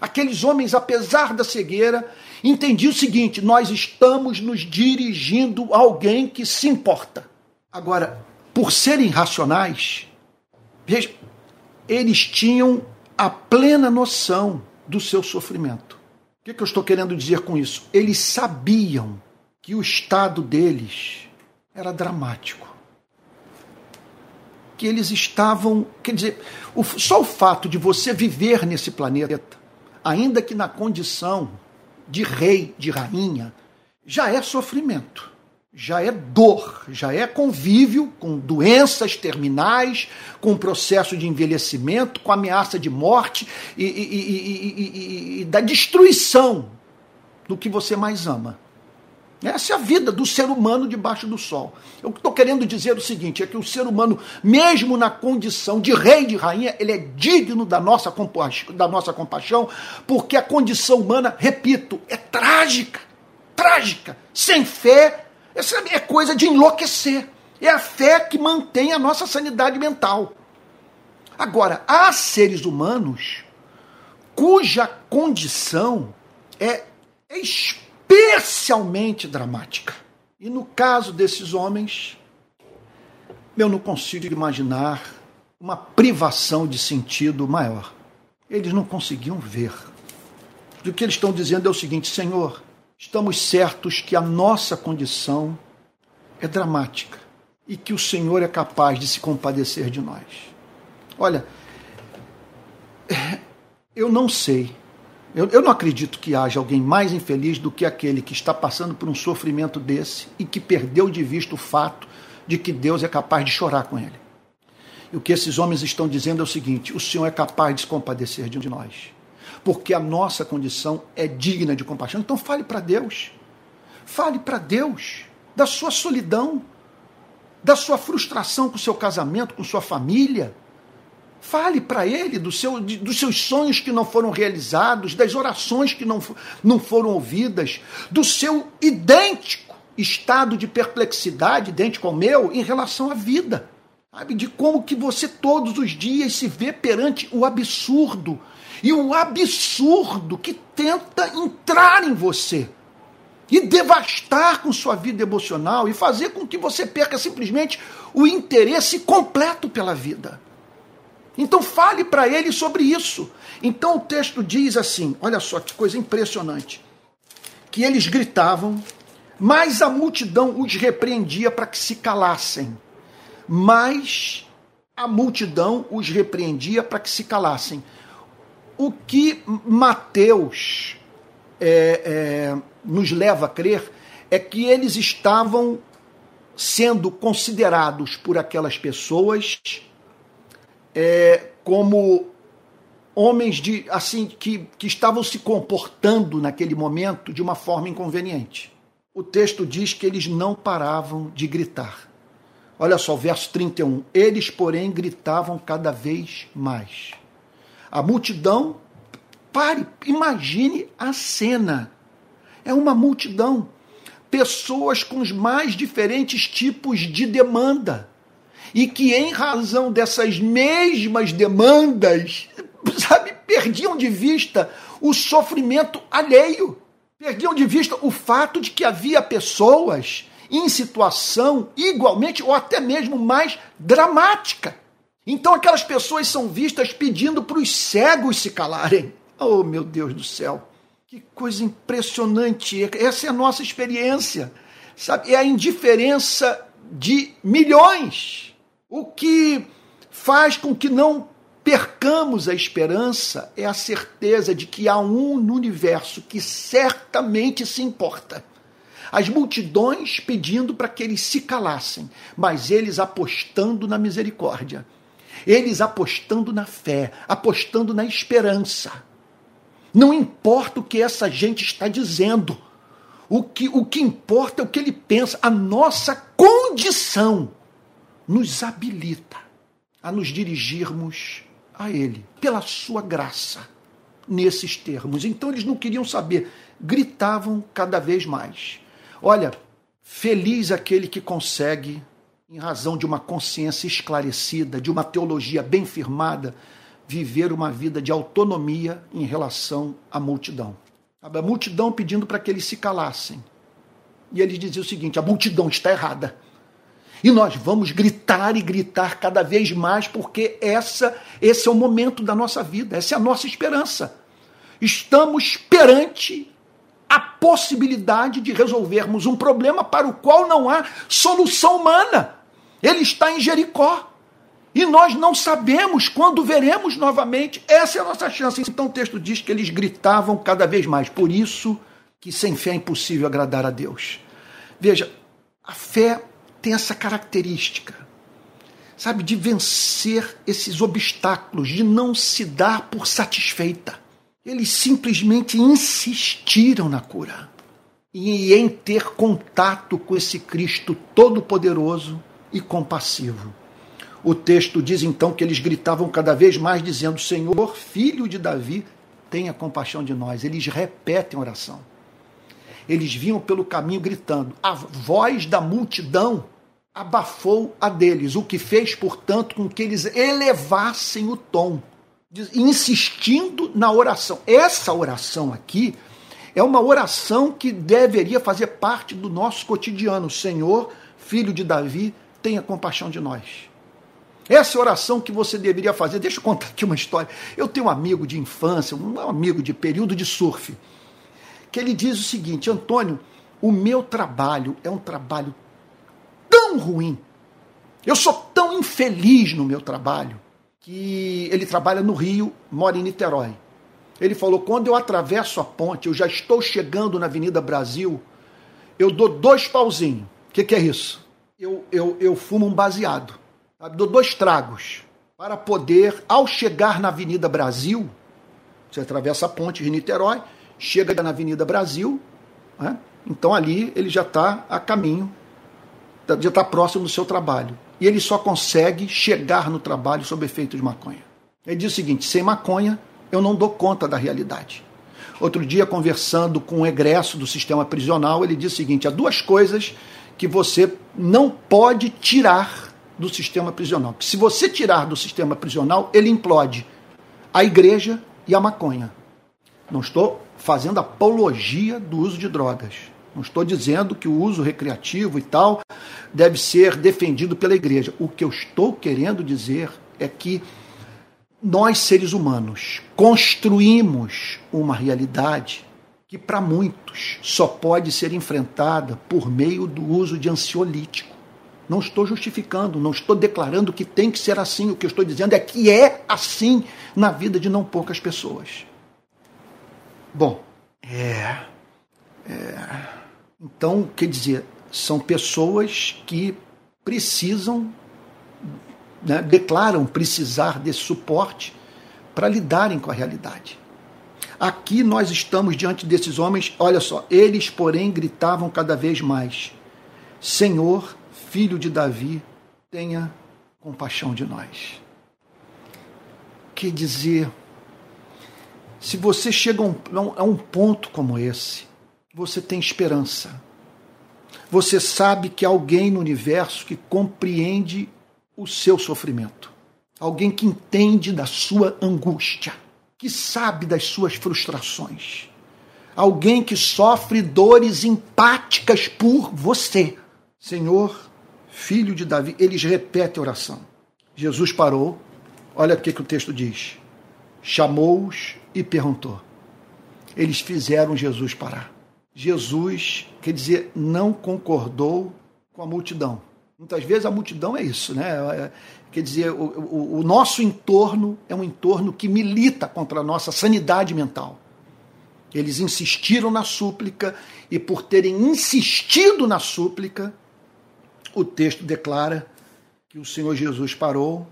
Aqueles homens, apesar da cegueira, entendiam o seguinte: nós estamos nos dirigindo a alguém que se importa. Agora, por serem racionais, eles tinham a plena noção do seu sofrimento. O que, que eu estou querendo dizer com isso? Eles sabiam que o estado deles era dramático. Que eles estavam. Quer dizer, só o fato de você viver nesse planeta, ainda que na condição de rei, de rainha, já é sofrimento já é dor, já é convívio com doenças terminais, com processo de envelhecimento, com ameaça de morte e, e, e, e, da destruição do que você mais ama. Essa é a vida do ser humano debaixo do sol. Eu estou querendo dizer o seguinte: é que o ser humano, mesmo na condição de rei e de rainha, ele é digno da nossa, da nossa compaixão, porque a condição humana, repito, é trágica. Trágica. Sem fé, essa é coisa de enlouquecer. É a fé que mantém a nossa sanidade mental. Agora, há seres humanos cuja condição é especialmente dramática. E no caso desses homens, eu não consigo imaginar uma privação de sentido maior. Eles não conseguiam ver. O que eles estão dizendo é o seguinte: Senhor, estamos certos que a nossa condição é dramática e que o Senhor é capaz de se compadecer de nós. Olha, eu não sei, eu, eu não acredito que haja alguém mais infeliz do que aquele que está passando por um sofrimento desse e que perdeu de vista o fato de que Deus é capaz de chorar com ele. E o que esses homens estão dizendo é o seguinte: o Senhor é capaz de se compadecer de nós porque a nossa condição é digna de compaixão. Então fale para Deus. Fale para Deus da sua solidão, da sua frustração com o seu casamento, com sua família. Fale para Ele do seu, de, dos seus sonhos que não foram realizados, das orações que não, não foram ouvidas, do seu idêntico estado de perplexidade, idêntico ao meu, em relação à vida. Sabe, de como que você todos os dias se vê perante o absurdo e o absurdo que tenta entrar em você e devastar com sua vida emocional e fazer com que você perca simplesmente o interesse completo pela vida. Então fale para ele sobre isso. Então o texto diz assim: olha só que coisa impressionante. Que eles gritavam, mas a multidão os repreendia para que se calassem. Mas a multidão os repreendia para que se calassem. O que Mateus é, é, nos leva a crer é que eles estavam sendo considerados por aquelas pessoas é, como homens de assim que, que estavam se comportando naquele momento de uma forma inconveniente. O texto diz que eles não paravam de gritar. Olha só o verso 31. Eles, porém, gritavam cada vez mais. A multidão, pare, imagine a cena. É uma multidão. Pessoas com os mais diferentes tipos de demanda. E que, em razão dessas mesmas demandas, sabe, perdiam de vista o sofrimento alheio. Perdiam de vista o fato de que havia pessoas em situação igualmente ou até mesmo mais dramática. Então aquelas pessoas são vistas pedindo para os cegos se calarem. Oh, meu Deus do céu. Que coisa impressionante. Essa é a nossa experiência. Sabe? É a indiferença de milhões. O que faz com que não percamos a esperança é a certeza de que há um no universo que certamente se importa. As multidões pedindo para que eles se calassem, mas eles apostando na misericórdia eles apostando na fé, apostando na esperança. Não importa o que essa gente está dizendo. O que, o que importa é o que ele pensa. A nossa condição nos habilita a nos dirigirmos a ele, pela sua graça, nesses termos. Então eles não queriam saber, gritavam cada vez mais. Olha, feliz aquele que consegue, em razão de uma consciência esclarecida, de uma teologia bem firmada, viver uma vida de autonomia em relação à multidão. A multidão pedindo para que eles se calassem. E eles diziam o seguinte: a multidão está errada. E nós vamos gritar e gritar cada vez mais, porque essa, esse é o momento da nossa vida, essa é a nossa esperança. Estamos perante a possibilidade de resolvermos um problema para o qual não há solução humana. Ele está em Jericó. E nós não sabemos quando veremos novamente. Essa é a nossa chance. Então o texto diz que eles gritavam cada vez mais. Por isso que sem fé é impossível agradar a Deus. Veja, a fé tem essa característica, sabe, de vencer esses obstáculos, de não se dar por satisfeita. Eles simplesmente insistiram na cura e em ter contato com esse Cristo todo-poderoso e compassivo. O texto diz então que eles gritavam cada vez mais, dizendo: Senhor, filho de Davi, tenha compaixão de nós. Eles repetem a oração. Eles vinham pelo caminho gritando. A voz da multidão abafou a deles, o que fez, portanto, com que eles elevassem o tom, insistindo na oração. Essa oração aqui é uma oração que deveria fazer parte do nosso cotidiano. Senhor, filho de Davi, tenha compaixão de nós. Essa é oração que você deveria fazer. Deixa eu contar aqui uma história. Eu tenho um amigo de infância, um amigo de período de surf que ele diz o seguinte: Antônio, o meu trabalho é um trabalho tão ruim, eu sou tão infeliz no meu trabalho, que ele trabalha no Rio, mora em Niterói. Ele falou: quando eu atravesso a ponte, eu já estou chegando na Avenida Brasil, eu dou dois pauzinhos. O que, que, é isso? Eu, eu, eu fumo um baseado. Sabe? Dou dois tragos para poder, ao chegar na Avenida Brasil, você atravessa a ponte de Niterói, chega na Avenida Brasil, né? então ali ele já está a caminho, já está próximo do seu trabalho. E ele só consegue chegar no trabalho sob efeito de maconha. Ele diz o seguinte: sem maconha, eu não dou conta da realidade. Outro dia, conversando com um egresso do sistema prisional, ele disse o seguinte: há duas coisas que você não pode tirar do sistema prisional. Se você tirar do sistema prisional, ele implode a igreja e a maconha. Não estou fazendo apologia do uso de drogas. Não estou dizendo que o uso recreativo e tal deve ser defendido pela igreja. O que eu estou querendo dizer é que nós, seres humanos, construímos uma realidade que, para muitos, só pode ser enfrentada por meio do uso de ansiolítico. Não estou justificando, não estou declarando que tem que ser assim. O que eu estou dizendo é que é assim na vida de não poucas pessoas. Bom, é, é. Então, quer dizer, são pessoas que precisam, né, declaram precisar desse suporte para lidarem com a realidade. Aqui nós estamos diante desses homens, olha só, eles, porém, gritavam cada vez mais: Senhor, filho de Davi, tenha compaixão de nós. Quer dizer, se você chega a um, a um ponto como esse, você tem esperança. Você sabe que há alguém no universo que compreende o seu sofrimento. Alguém que entende da sua angústia, que sabe das suas frustrações. Alguém que sofre dores empáticas por você. Senhor, filho de Davi, eles repetem a oração. Jesus parou, olha o que, que o texto diz chamou-os e perguntou. Eles fizeram Jesus parar. Jesus, quer dizer, não concordou com a multidão. Muitas vezes a multidão é isso, né? É, quer dizer, o, o, o nosso entorno é um entorno que milita contra a nossa sanidade mental. Eles insistiram na súplica e, por terem insistido na súplica, o texto declara que o Senhor Jesus parou,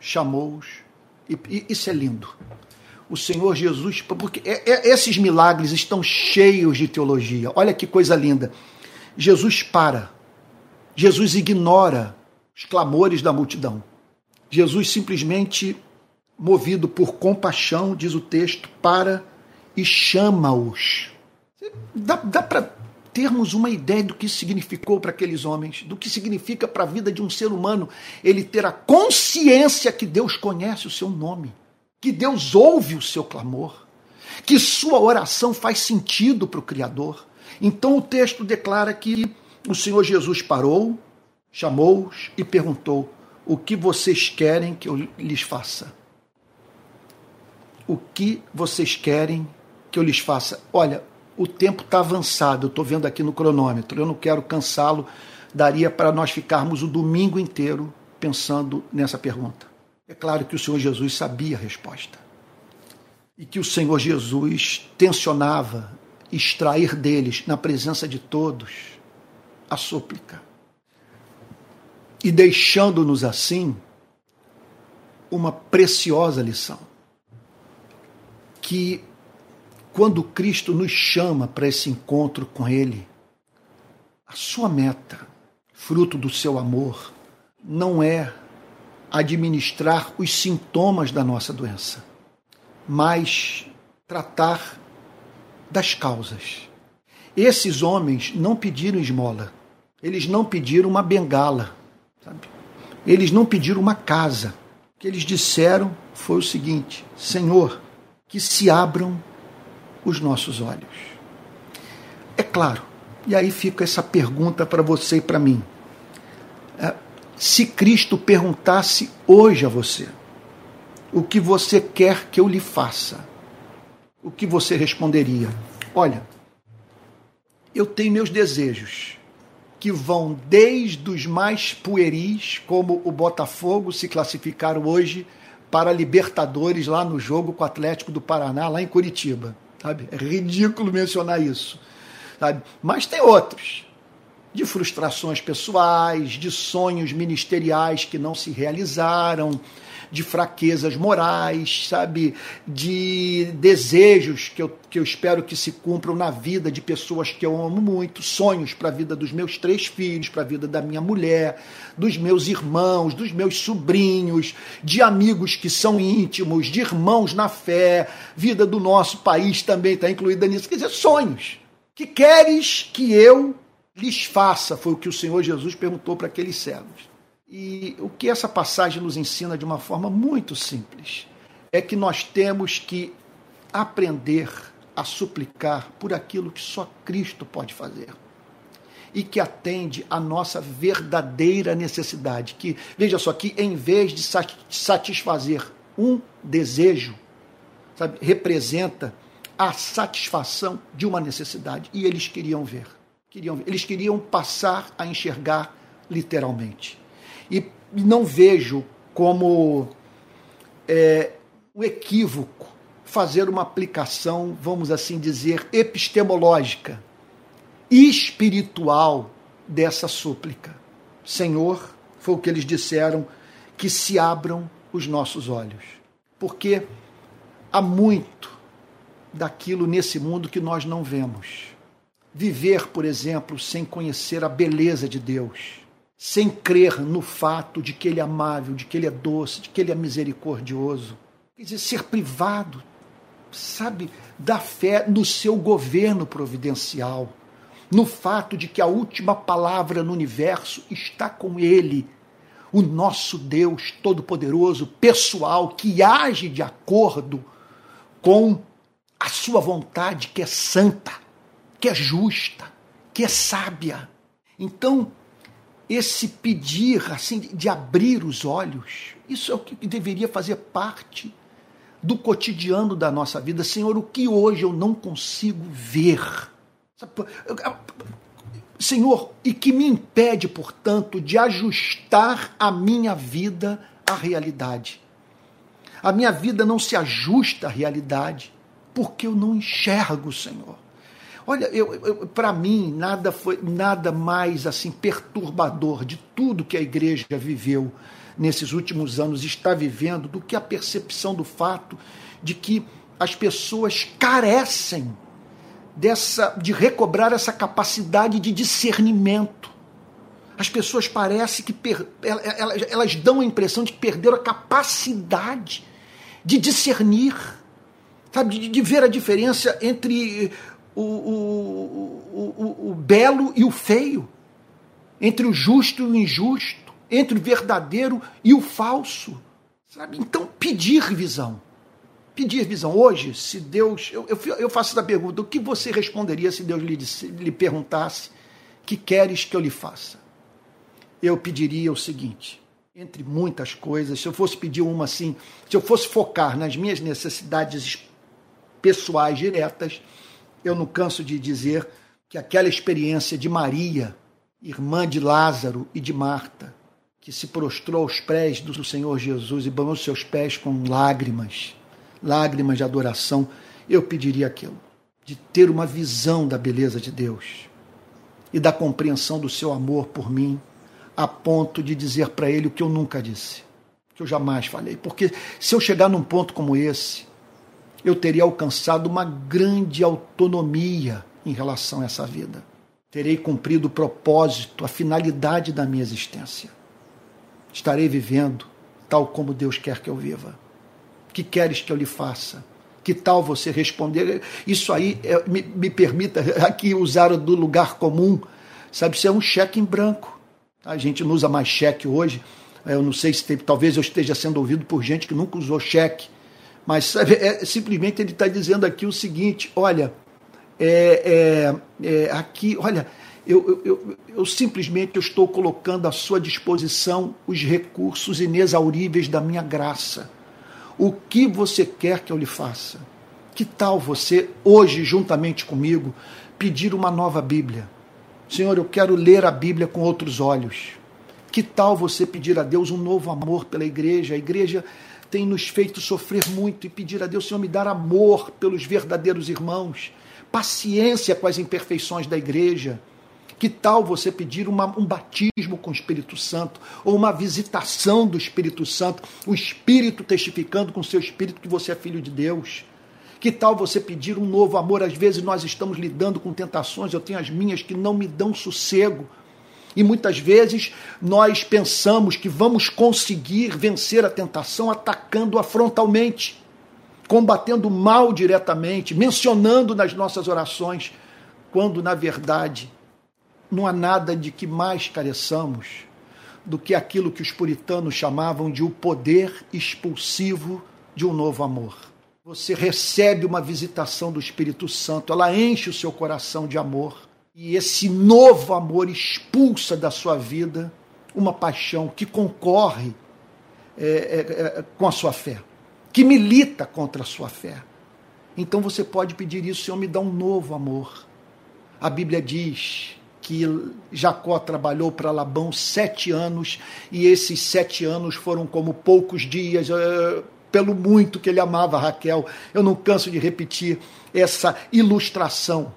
chamou-os e isso é lindo. O Senhor Jesus, porque é, é, esses milagres estão cheios de teologia. Olha que coisa linda. Jesus para. Jesus ignora os clamores da multidão. Jesus simplesmente movido por compaixão, diz o texto, para e chama-os. Dá, dá para termos uma ideia do que significou para aqueles homens, do que significa para a vida de um ser humano ele ter a consciência que Deus conhece o seu nome, que Deus ouve o seu clamor, que sua oração faz sentido para o Criador. Então o texto declara que o Senhor Jesus parou, chamou-os e perguntou: O que vocês querem que eu lhes faça? O que vocês querem que eu lhes faça? Olha, o tempo está avançado, eu estou vendo aqui no cronômetro, eu não quero cansá-lo, daria para nós ficarmos o domingo inteiro pensando nessa pergunta. É claro que o Senhor Jesus sabia a resposta. E que o Senhor Jesus tensionava extrair deles, na presença de todos, a súplica. E deixando-nos assim uma preciosa lição. Que quando Cristo nos chama para esse encontro com Ele, a sua meta, fruto do seu amor, não é administrar os sintomas da nossa doença, mas tratar das causas. Esses homens não pediram esmola, eles não pediram uma bengala, sabe? eles não pediram uma casa. O que eles disseram foi o seguinte: Senhor, que se abram os nossos olhos. É claro, e aí fica essa pergunta para você e para mim. Se Cristo perguntasse hoje a você, o que você quer que eu lhe faça, o que você responderia? Olha, eu tenho meus desejos, que vão desde os mais pueris, como o Botafogo se classificaram hoje para Libertadores lá no jogo com o Atlético do Paraná, lá em Curitiba sabe? É ridículo mencionar isso, sabe? Mas tem outros, de frustrações pessoais, de sonhos ministeriais que não se realizaram, de fraquezas morais, sabe? De desejos que eu, que eu espero que se cumpram na vida de pessoas que eu amo muito, sonhos para a vida dos meus três filhos, para a vida da minha mulher, dos meus irmãos, dos meus sobrinhos, de amigos que são íntimos, de irmãos na fé, vida do nosso país também está incluída nisso. Quer dizer, sonhos. Que queres que eu lhes faça? Foi o que o Senhor Jesus perguntou para aqueles servos. E o que essa passagem nos ensina de uma forma muito simples é que nós temos que aprender a suplicar por aquilo que só Cristo pode fazer e que atende à nossa verdadeira necessidade. Que veja só que em vez de satisfazer um desejo, sabe, representa a satisfação de uma necessidade. E eles queriam ver, queriam. Eles queriam passar a enxergar literalmente. E não vejo como é, um equívoco fazer uma aplicação, vamos assim dizer, epistemológica, espiritual dessa súplica. Senhor, foi o que eles disseram, que se abram os nossos olhos. Porque há muito daquilo nesse mundo que nós não vemos. Viver, por exemplo, sem conhecer a beleza de Deus sem crer no fato de que ele é amável, de que ele é doce, de que ele é misericordioso. Quer dizer, ser privado, sabe, da fé no seu governo providencial, no fato de que a última palavra no universo está com ele, o nosso Deus Todo-Poderoso, pessoal, que age de acordo com a sua vontade, que é santa, que é justa, que é sábia. Então, esse pedir assim de abrir os olhos, isso é o que deveria fazer parte do cotidiano da nossa vida. Senhor, o que hoje eu não consigo ver? Senhor, e que me impede, portanto, de ajustar a minha vida à realidade. A minha vida não se ajusta à realidade porque eu não enxergo, Senhor. Olha, eu, eu para mim nada foi nada mais assim perturbador de tudo que a igreja viveu nesses últimos anos está vivendo do que a percepção do fato de que as pessoas carecem dessa de recobrar essa capacidade de discernimento. As pessoas parecem que per, elas, elas dão a impressão de que perderam a capacidade de discernir, sabe, de, de ver a diferença entre o, o, o, o, belo e o feio, entre o justo e o injusto, entre o verdadeiro e o falso. Sabe? Então, pedir visão. Pedir visão. Hoje, se Deus. Eu, eu, eu faço essa pergunta: o que você responderia se Deus lhe, lhe perguntasse: que queres que eu lhe faça? Eu pediria o seguinte: entre muitas coisas, se eu fosse pedir uma assim, se eu fosse focar nas minhas necessidades pessoais diretas, eu não canso de dizer que aquela experiência de Maria, irmã de Lázaro e de Marta, que se prostrou aos pés do Senhor Jesus e banhou seus pés com lágrimas, lágrimas de adoração, eu pediria aquilo, de ter uma visão da beleza de Deus e da compreensão do seu amor por mim, a ponto de dizer para ele o que eu nunca disse, que eu jamais falei. Porque se eu chegar num ponto como esse, eu teria alcançado uma grande autonomia em relação a essa vida. Terei cumprido o propósito, a finalidade da minha existência. Estarei vivendo tal como Deus quer que eu viva. Que queres que eu lhe faça? Que tal você responder? Isso aí é, me, me, permita aqui usar do lugar comum, sabe? Isso é um cheque em branco. A gente não usa mais cheque hoje. Eu não sei se talvez eu esteja sendo ouvido por gente que nunca usou cheque. Mas sabe, é, simplesmente ele está dizendo aqui o seguinte: olha, é, é, é aqui, olha, eu, eu, eu, eu simplesmente estou colocando à sua disposição os recursos inexauríveis da minha graça. O que você quer que eu lhe faça? Que tal você, hoje, juntamente comigo, pedir uma nova Bíblia? Senhor, eu quero ler a Bíblia com outros olhos. Que tal você pedir a Deus um novo amor pela igreja? A igreja tem nos feito sofrer muito e pedir a Deus, Senhor, me dar amor pelos verdadeiros irmãos, paciência com as imperfeições da igreja. Que tal você pedir uma, um batismo com o Espírito Santo ou uma visitação do Espírito Santo, o Espírito testificando com o seu Espírito que você é filho de Deus? Que tal você pedir um novo amor? Às vezes nós estamos lidando com tentações, eu tenho as minhas que não me dão sossego. E muitas vezes nós pensamos que vamos conseguir vencer a tentação atacando-a frontalmente, combatendo o mal diretamente, mencionando nas nossas orações, quando na verdade não há nada de que mais careçamos do que aquilo que os puritanos chamavam de o poder expulsivo de um novo amor. Você recebe uma visitação do Espírito Santo, ela enche o seu coração de amor e esse novo amor expulsa da sua vida uma paixão que concorre é, é, é, com a sua fé, que milita contra a sua fé. Então você pode pedir isso, Senhor, me dá um novo amor. A Bíblia diz que Jacó trabalhou para Labão sete anos e esses sete anos foram como poucos dias, é, pelo muito que ele amava Raquel. Eu não canso de repetir essa ilustração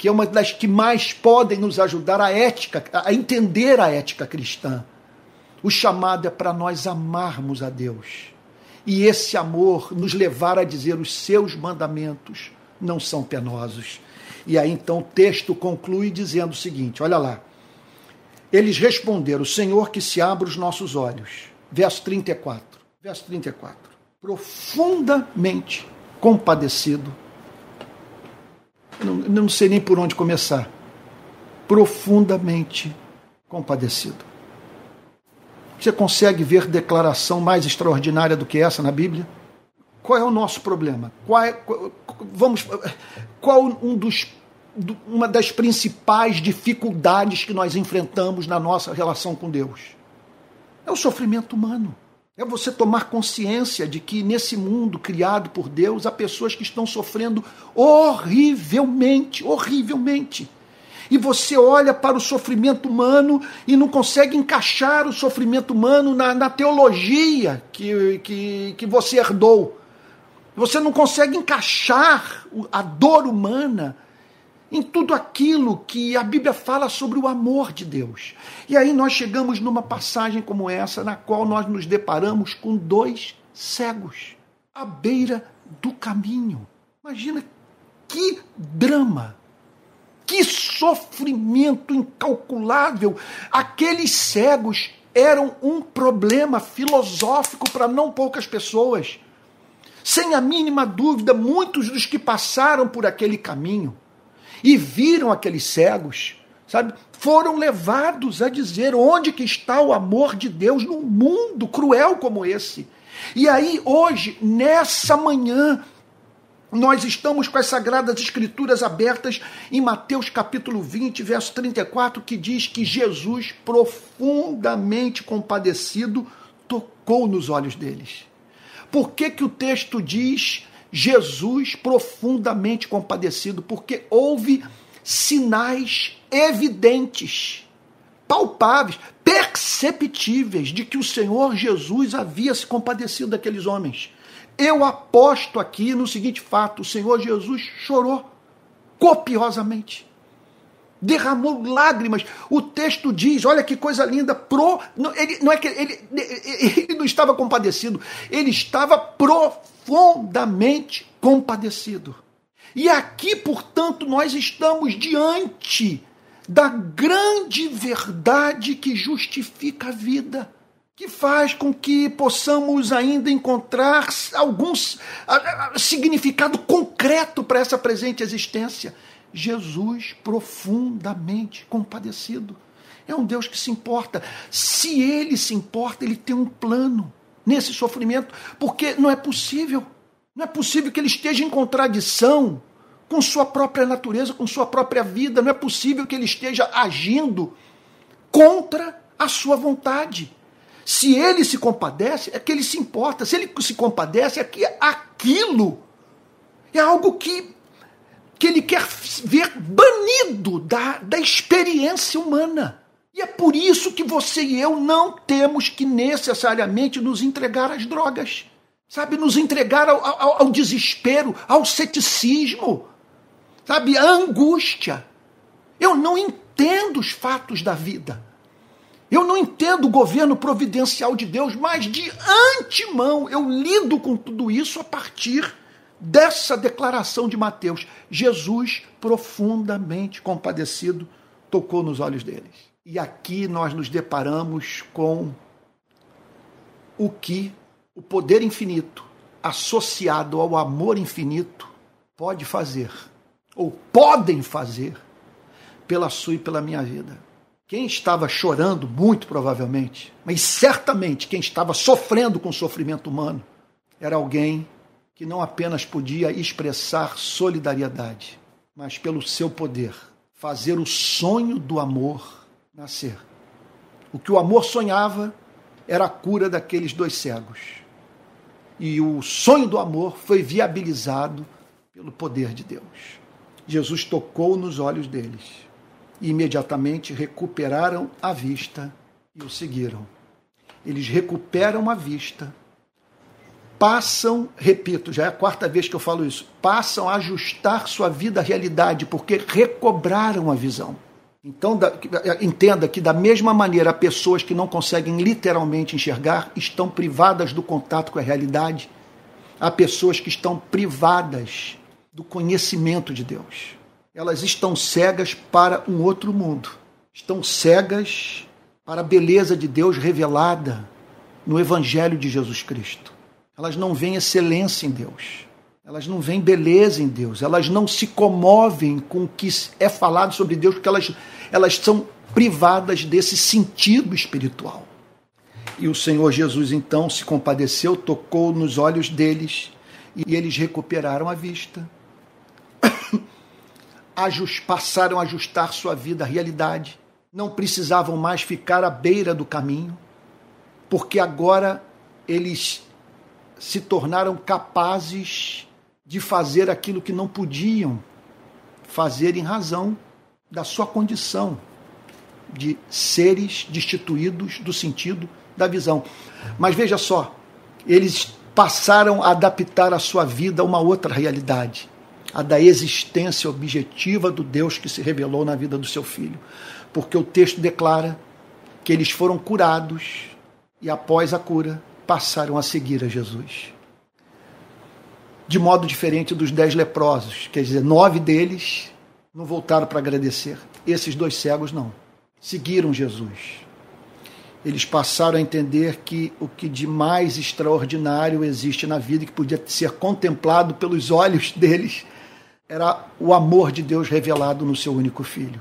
que é uma das que mais podem nos ajudar a ética, a entender a ética cristã. O chamado é para nós amarmos a Deus. E esse amor nos levar a dizer os seus mandamentos não são penosos. E aí então o texto conclui dizendo o seguinte: olha lá. Eles responderam: Senhor, que se abra os nossos olhos. Verso 34. Verso 34. Profundamente compadecido não, não sei nem por onde começar. Profundamente compadecido. Você consegue ver declaração mais extraordinária do que essa na Bíblia? Qual é o nosso problema? Qual é, vamos, qual um dos, uma das principais dificuldades que nós enfrentamos na nossa relação com Deus? É o sofrimento humano. É você tomar consciência de que nesse mundo criado por Deus há pessoas que estão sofrendo horrivelmente, horrivelmente. E você olha para o sofrimento humano e não consegue encaixar o sofrimento humano na, na teologia que, que, que você herdou. Você não consegue encaixar a dor humana em tudo aquilo que a Bíblia fala sobre o amor de Deus. E aí nós chegamos numa passagem como essa, na qual nós nos deparamos com dois cegos à beira do caminho. Imagina que drama, que sofrimento incalculável. Aqueles cegos eram um problema filosófico para não poucas pessoas. Sem a mínima dúvida, muitos dos que passaram por aquele caminho e viram aqueles cegos, sabe, foram levados a dizer onde que está o amor de Deus num mundo cruel como esse. E aí hoje, nessa manhã, nós estamos com as sagradas escrituras abertas em Mateus capítulo 20, verso 34, que diz que Jesus, profundamente compadecido, tocou nos olhos deles. Por que, que o texto diz Jesus profundamente compadecido? Porque houve sinais evidentes, palpáveis, perceptíveis de que o Senhor Jesus havia se compadecido daqueles homens. Eu aposto aqui no seguinte fato: o Senhor Jesus chorou copiosamente. Derramou lágrimas. O texto diz: olha que coisa linda. Pro, ele, não é que ele, ele não estava compadecido, ele estava profundamente compadecido. E aqui, portanto, nós estamos diante da grande verdade que justifica a vida que faz com que possamos ainda encontrar algum significado concreto para essa presente existência. Jesus profundamente compadecido. É um Deus que se importa. Se ele se importa, ele tem um plano nesse sofrimento, porque não é possível. Não é possível que ele esteja em contradição com sua própria natureza, com sua própria vida. Não é possível que ele esteja agindo contra a sua vontade. Se ele se compadece, é que ele se importa. Se ele se compadece, é que aquilo é algo que, que ele quer ver banido da, da experiência humana. E é por isso que você e eu não temos que necessariamente nos entregar às drogas. Sabe, nos entregar ao, ao, ao desespero, ao ceticismo, sabe, à angústia. Eu não entendo os fatos da vida. Eu não entendo o governo providencial de Deus, mas de antemão eu lido com tudo isso a partir dessa declaração de Mateus. Jesus, profundamente compadecido, tocou nos olhos deles. E aqui nós nos deparamos com o que o poder infinito, associado ao amor infinito, pode fazer, ou podem fazer, pela sua e pela minha vida. Quem estava chorando, muito provavelmente, mas certamente quem estava sofrendo com o sofrimento humano, era alguém que não apenas podia expressar solidariedade, mas pelo seu poder fazer o sonho do amor nascer. O que o amor sonhava era a cura daqueles dois cegos. E o sonho do amor foi viabilizado pelo poder de Deus. Jesus tocou nos olhos deles e imediatamente recuperaram a vista e o seguiram. Eles recuperam a vista, passam, repito, já é a quarta vez que eu falo isso, passam a ajustar sua vida à realidade, porque recobraram a visão. Então, da, entenda que, da mesma maneira, pessoas que não conseguem literalmente enxergar estão privadas do contato com a realidade. Há pessoas que estão privadas do conhecimento de Deus elas estão cegas para um outro mundo. Estão cegas para a beleza de Deus revelada no Evangelho de Jesus Cristo. Elas não veem excelência em Deus. Elas não veem beleza em Deus. Elas não se comovem com o que é falado sobre Deus, porque elas, elas são privadas desse sentido espiritual. E o Senhor Jesus então se compadeceu, tocou nos olhos deles e eles recuperaram a vista passaram a ajustar sua vida à realidade, não precisavam mais ficar à beira do caminho, porque agora eles se tornaram capazes de fazer aquilo que não podiam fazer em razão da sua condição de seres destituídos do sentido da visão. Mas veja só, eles passaram a adaptar a sua vida a uma outra realidade a da existência objetiva do Deus que se revelou na vida do seu filho. Porque o texto declara que eles foram curados e, após a cura, passaram a seguir a Jesus. De modo diferente dos dez leprosos, quer dizer, nove deles não voltaram para agradecer. Esses dois cegos não. Seguiram Jesus. eles passaram a entender que o que de mais extraordinário existe na vida, que podia ser contemplado pelos olhos deles, era o amor de Deus revelado no seu único filho.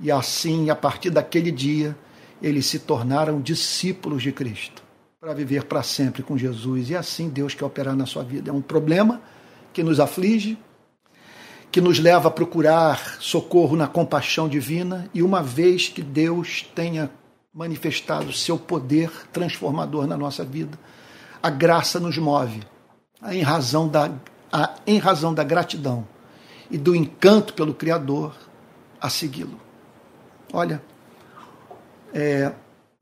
E assim, a partir daquele dia, eles se tornaram discípulos de Cristo para viver para sempre com Jesus. E assim Deus quer operar na sua vida. É um problema que nos aflige, que nos leva a procurar socorro na compaixão divina, e uma vez que Deus tenha manifestado seu poder transformador na nossa vida, a graça nos move, em razão da, a, em razão da gratidão e do encanto pelo Criador, a segui-lo. Olha, é,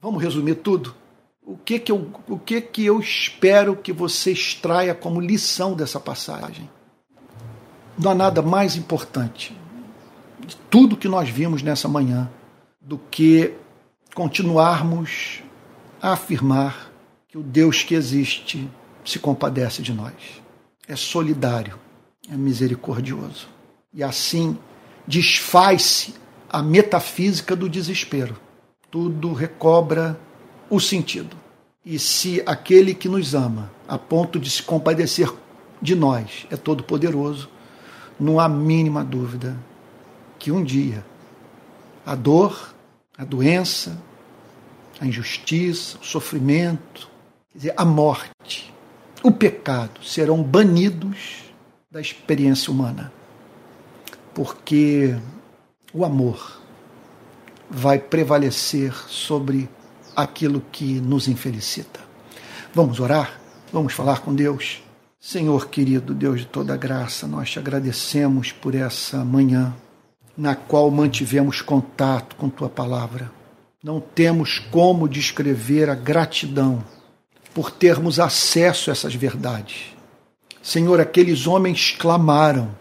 vamos resumir tudo. O que que, eu, o que que eu espero que você extraia como lição dessa passagem? Não há nada mais importante de tudo que nós vimos nessa manhã do que continuarmos a afirmar que o Deus que existe se compadece de nós. É solidário, é misericordioso. E assim desfaz-se a metafísica do desespero. Tudo recobra o sentido. E se aquele que nos ama, a ponto de se compadecer de nós, é todo poderoso, não há mínima dúvida que um dia a dor, a doença, a injustiça, o sofrimento, dizer, a morte, o pecado serão banidos da experiência humana. Porque o amor vai prevalecer sobre aquilo que nos infelicita. Vamos orar? Vamos falar com Deus? Senhor querido, Deus de toda graça, nós te agradecemos por essa manhã na qual mantivemos contato com tua palavra. Não temos como descrever a gratidão por termos acesso a essas verdades. Senhor, aqueles homens clamaram: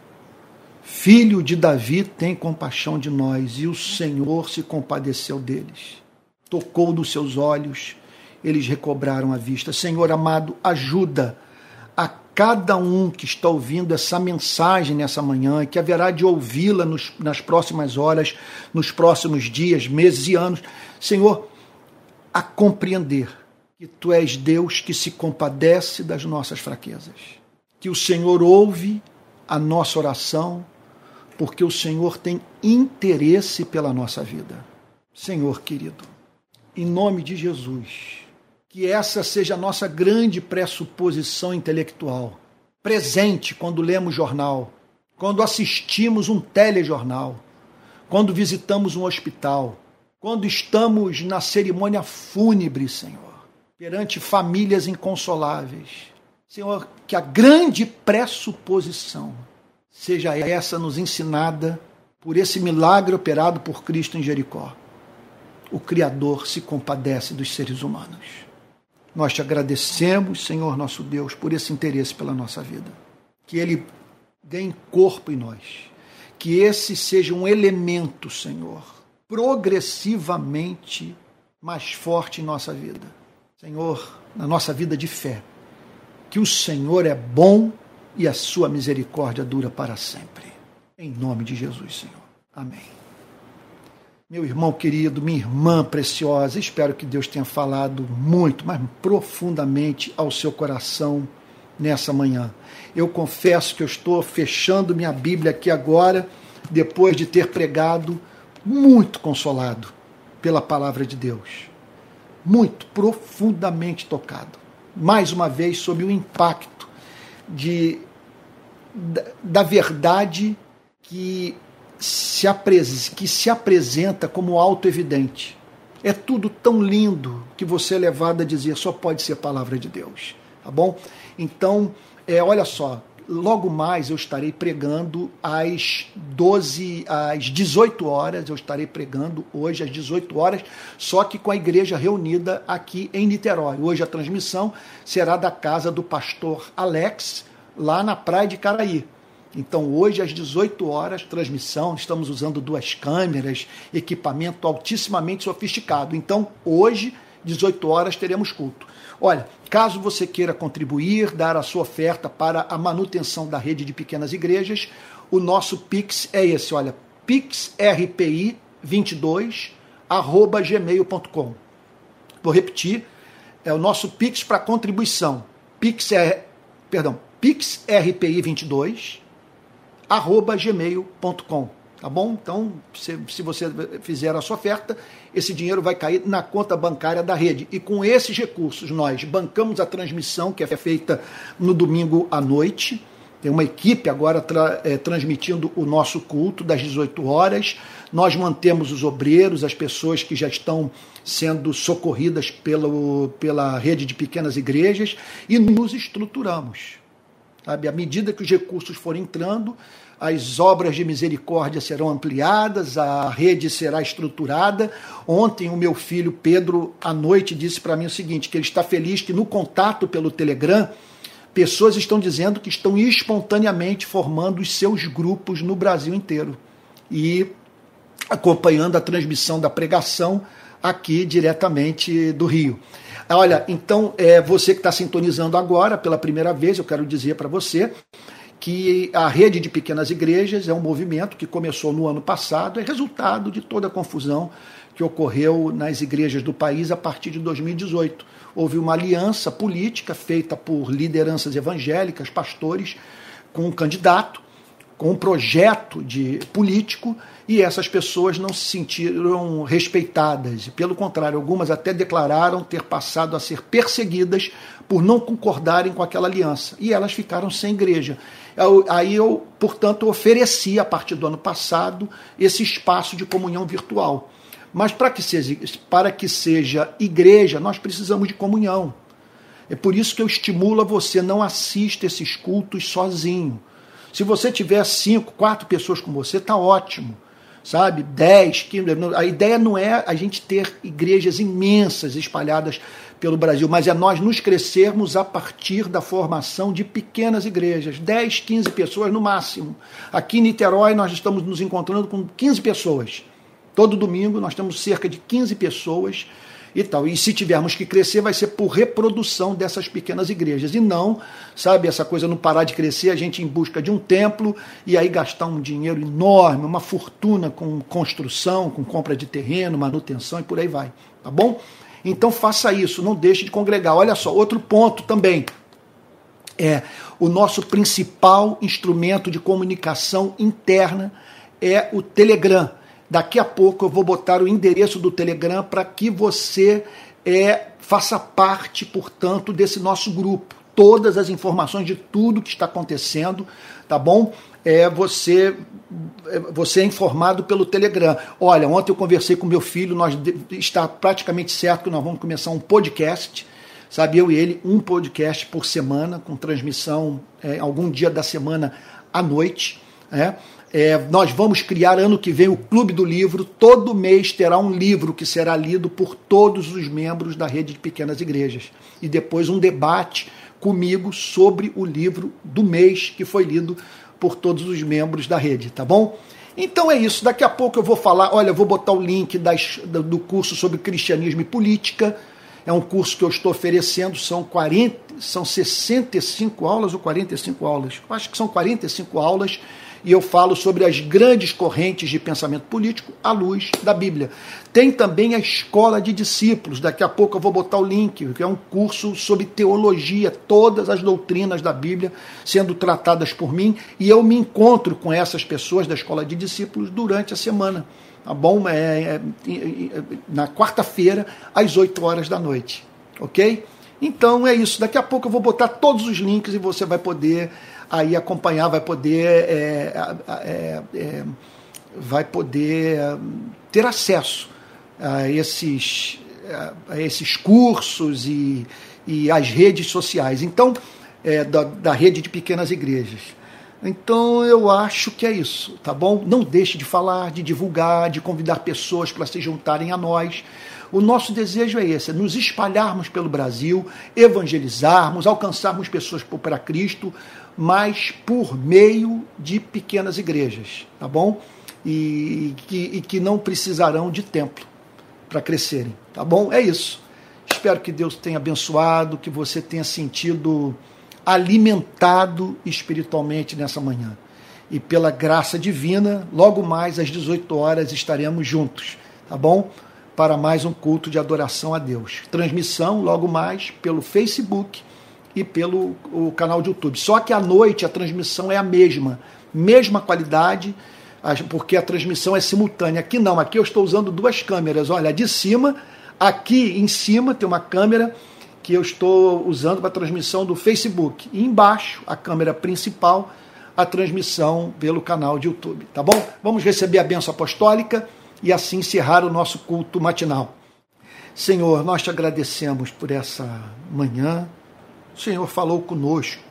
Filho de Davi, tem compaixão de nós, e o Senhor se compadeceu deles. Tocou nos seus olhos, eles recobraram a vista. Senhor amado, ajuda a cada um que está ouvindo essa mensagem nessa manhã que haverá de ouvi-la nas próximas horas, nos próximos dias, meses e anos, Senhor, a compreender que Tu és Deus que se compadece das nossas fraquezas, que o Senhor ouve a nossa oração, porque o Senhor tem interesse pela nossa vida. Senhor querido, em nome de Jesus, que essa seja a nossa grande pressuposição intelectual, presente quando lemos jornal, quando assistimos um telejornal, quando visitamos um hospital, quando estamos na cerimônia fúnebre, Senhor, perante famílias inconsoláveis. Senhor, que a grande pressuposição seja essa nos ensinada por esse milagre operado por Cristo em Jericó. O Criador se compadece dos seres humanos. Nós te agradecemos, Senhor nosso Deus, por esse interesse pela nossa vida. Que ele ganhe corpo em nós. Que esse seja um elemento, Senhor, progressivamente mais forte em nossa vida. Senhor, na nossa vida de fé. Que o Senhor é bom e a sua misericórdia dura para sempre. Em nome de Jesus, Senhor. Amém. Meu irmão querido, minha irmã preciosa, espero que Deus tenha falado muito, mas profundamente ao seu coração nessa manhã. Eu confesso que eu estou fechando minha Bíblia aqui agora, depois de ter pregado, muito consolado pela palavra de Deus. Muito profundamente tocado. Mais uma vez, sob o impacto de, da, da verdade que se que se apresenta como auto-evidente. É tudo tão lindo que você é levado a dizer só pode ser palavra de Deus, tá bom? Então, é, olha só, logo mais eu estarei pregando às 12, às 18 horas, eu estarei pregando hoje às 18 horas, só que com a igreja reunida aqui em Niterói. Hoje a transmissão será da casa do pastor Alex, lá na praia de Caraí. Então, hoje, às 18 horas, transmissão, estamos usando duas câmeras, equipamento altissimamente sofisticado. Então, hoje, 18 horas, teremos culto. Olha, caso você queira contribuir, dar a sua oferta para a manutenção da rede de pequenas igrejas, o nosso Pix é esse, olha, pixrpi22 arroba gmail.com vou repetir, é o nosso Pix para contribuição. Pix é, perdão, pixrpi22 arroba gmail.com tá bom? Então, se, se, você fizer a sua oferta, esse dinheiro vai cair na conta bancária da rede. E com esses recursos, nós bancamos a transmissão que é feita no domingo à noite. Tem uma equipe agora tra é, transmitindo o nosso culto das 18 horas. Nós mantemos os obreiros, as pessoas que já estão sendo socorridas pelo, pela rede de pequenas igrejas e nos estruturamos. Sabe? À medida que os recursos forem entrando, as obras de misericórdia serão ampliadas, a rede será estruturada. Ontem, o meu filho Pedro, à noite, disse para mim o seguinte: que ele está feliz que no contato pelo Telegram, pessoas estão dizendo que estão espontaneamente formando os seus grupos no Brasil inteiro e acompanhando a transmissão da pregação aqui diretamente do Rio. Olha, então, é, você que está sintonizando agora pela primeira vez, eu quero dizer para você que a rede de pequenas igrejas é um movimento que começou no ano passado, é resultado de toda a confusão que ocorreu nas igrejas do país a partir de 2018. Houve uma aliança política feita por lideranças evangélicas, pastores, com um candidato, com um projeto de político, e essas pessoas não se sentiram respeitadas. Pelo contrário, algumas até declararam ter passado a ser perseguidas por não concordarem com aquela aliança. E elas ficaram sem igreja. Aí eu, portanto, ofereci, a partir do ano passado, esse espaço de comunhão virtual. Mas para que, seja, para que seja igreja, nós precisamos de comunhão. É por isso que eu estimulo a você não assista esses cultos sozinho. Se você tiver cinco, quatro pessoas com você, tá ótimo sabe? 10, 15. A ideia não é a gente ter igrejas imensas espalhadas pelo Brasil, mas é nós nos crescermos a partir da formação de pequenas igrejas, 10, 15 pessoas no máximo. Aqui em Niterói nós estamos nos encontrando com 15 pessoas. Todo domingo nós temos cerca de 15 pessoas e tal. E se tivermos que crescer, vai ser por reprodução dessas pequenas igrejas. E não, sabe, essa coisa não parar de crescer, a gente em busca de um templo e aí gastar um dinheiro enorme, uma fortuna com construção, com compra de terreno, manutenção e por aí vai. Tá bom? Então faça isso, não deixe de congregar. Olha só, outro ponto também. É, o nosso principal instrumento de comunicação interna é o Telegram. Daqui a pouco eu vou botar o endereço do Telegram para que você é, faça parte, portanto, desse nosso grupo. Todas as informações de tudo que está acontecendo, tá bom? É, você, é, você é informado pelo Telegram. Olha, ontem eu conversei com meu filho, nós está praticamente certo que nós vamos começar um podcast, sabe? Eu e ele, um podcast por semana, com transmissão é, algum dia da semana à noite. É? É, nós vamos criar ano que vem o Clube do Livro. Todo mês terá um livro que será lido por todos os membros da rede de pequenas igrejas. E depois um debate comigo sobre o livro do mês que foi lido por todos os membros da rede, tá bom? Então é isso. Daqui a pouco eu vou falar. Olha, vou botar o link das, do curso sobre cristianismo e política. É um curso que eu estou oferecendo, são 40, são 65 aulas ou 45 aulas? Eu acho que são 45 aulas e eu falo sobre as grandes correntes de pensamento político à luz da Bíblia. Tem também a Escola de Discípulos, daqui a pouco eu vou botar o link, que é um curso sobre teologia, todas as doutrinas da Bíblia sendo tratadas por mim, e eu me encontro com essas pessoas da Escola de Discípulos durante a semana. Tá bom? É, é, é, na quarta-feira, às 8 horas da noite. Ok? Então é isso. Daqui a pouco eu vou botar todos os links e você vai poder aí acompanhar, vai poder, é, é, é, vai poder ter acesso a esses, a esses cursos e, e as redes sociais. Então, é, da, da rede de pequenas igrejas. Então eu acho que é isso, tá bom? Não deixe de falar, de divulgar, de convidar pessoas para se juntarem a nós. O nosso desejo é esse: é nos espalharmos pelo Brasil, evangelizarmos, alcançarmos pessoas para Cristo, mas por meio de pequenas igrejas, tá bom? E, que, e que não precisarão de templo para crescerem, tá bom? É isso. Espero que Deus tenha abençoado, que você tenha sentido alimentado espiritualmente nessa manhã. E pela graça divina, logo mais às 18 horas estaremos juntos, tá bom? para mais um culto de adoração a Deus. Transmissão logo mais pelo Facebook e pelo o canal de YouTube. Só que à noite a transmissão é a mesma, mesma qualidade, porque a transmissão é simultânea. Aqui não, aqui eu estou usando duas câmeras. Olha, de cima, aqui em cima tem uma câmera que eu estou usando para transmissão do Facebook. E embaixo, a câmera principal, a transmissão pelo canal de YouTube, tá bom? Vamos receber a benção apostólica e assim encerrar o nosso culto matinal. Senhor, nós te agradecemos por essa manhã. O Senhor falou conosco.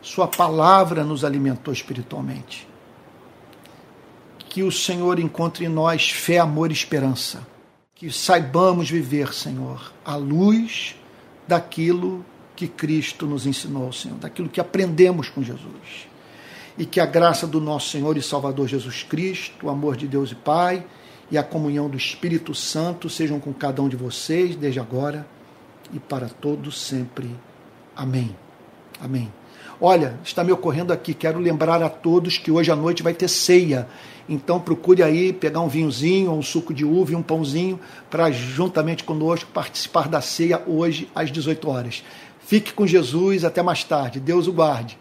Sua palavra nos alimentou espiritualmente. Que o Senhor encontre em nós fé, amor e esperança. Que saibamos viver, Senhor, à luz daquilo que Cristo nos ensinou, Senhor, daquilo que aprendemos com Jesus. E que a graça do nosso Senhor e Salvador Jesus Cristo, o amor de Deus e Pai, e a comunhão do Espírito Santo sejam com cada um de vocês, desde agora e para todos sempre. Amém. Amém. Olha, está me ocorrendo aqui, quero lembrar a todos que hoje à noite vai ter ceia. Então procure aí pegar um vinhozinho, um suco de uva e um pãozinho para juntamente conosco participar da ceia hoje às 18 horas. Fique com Jesus, até mais tarde. Deus o guarde.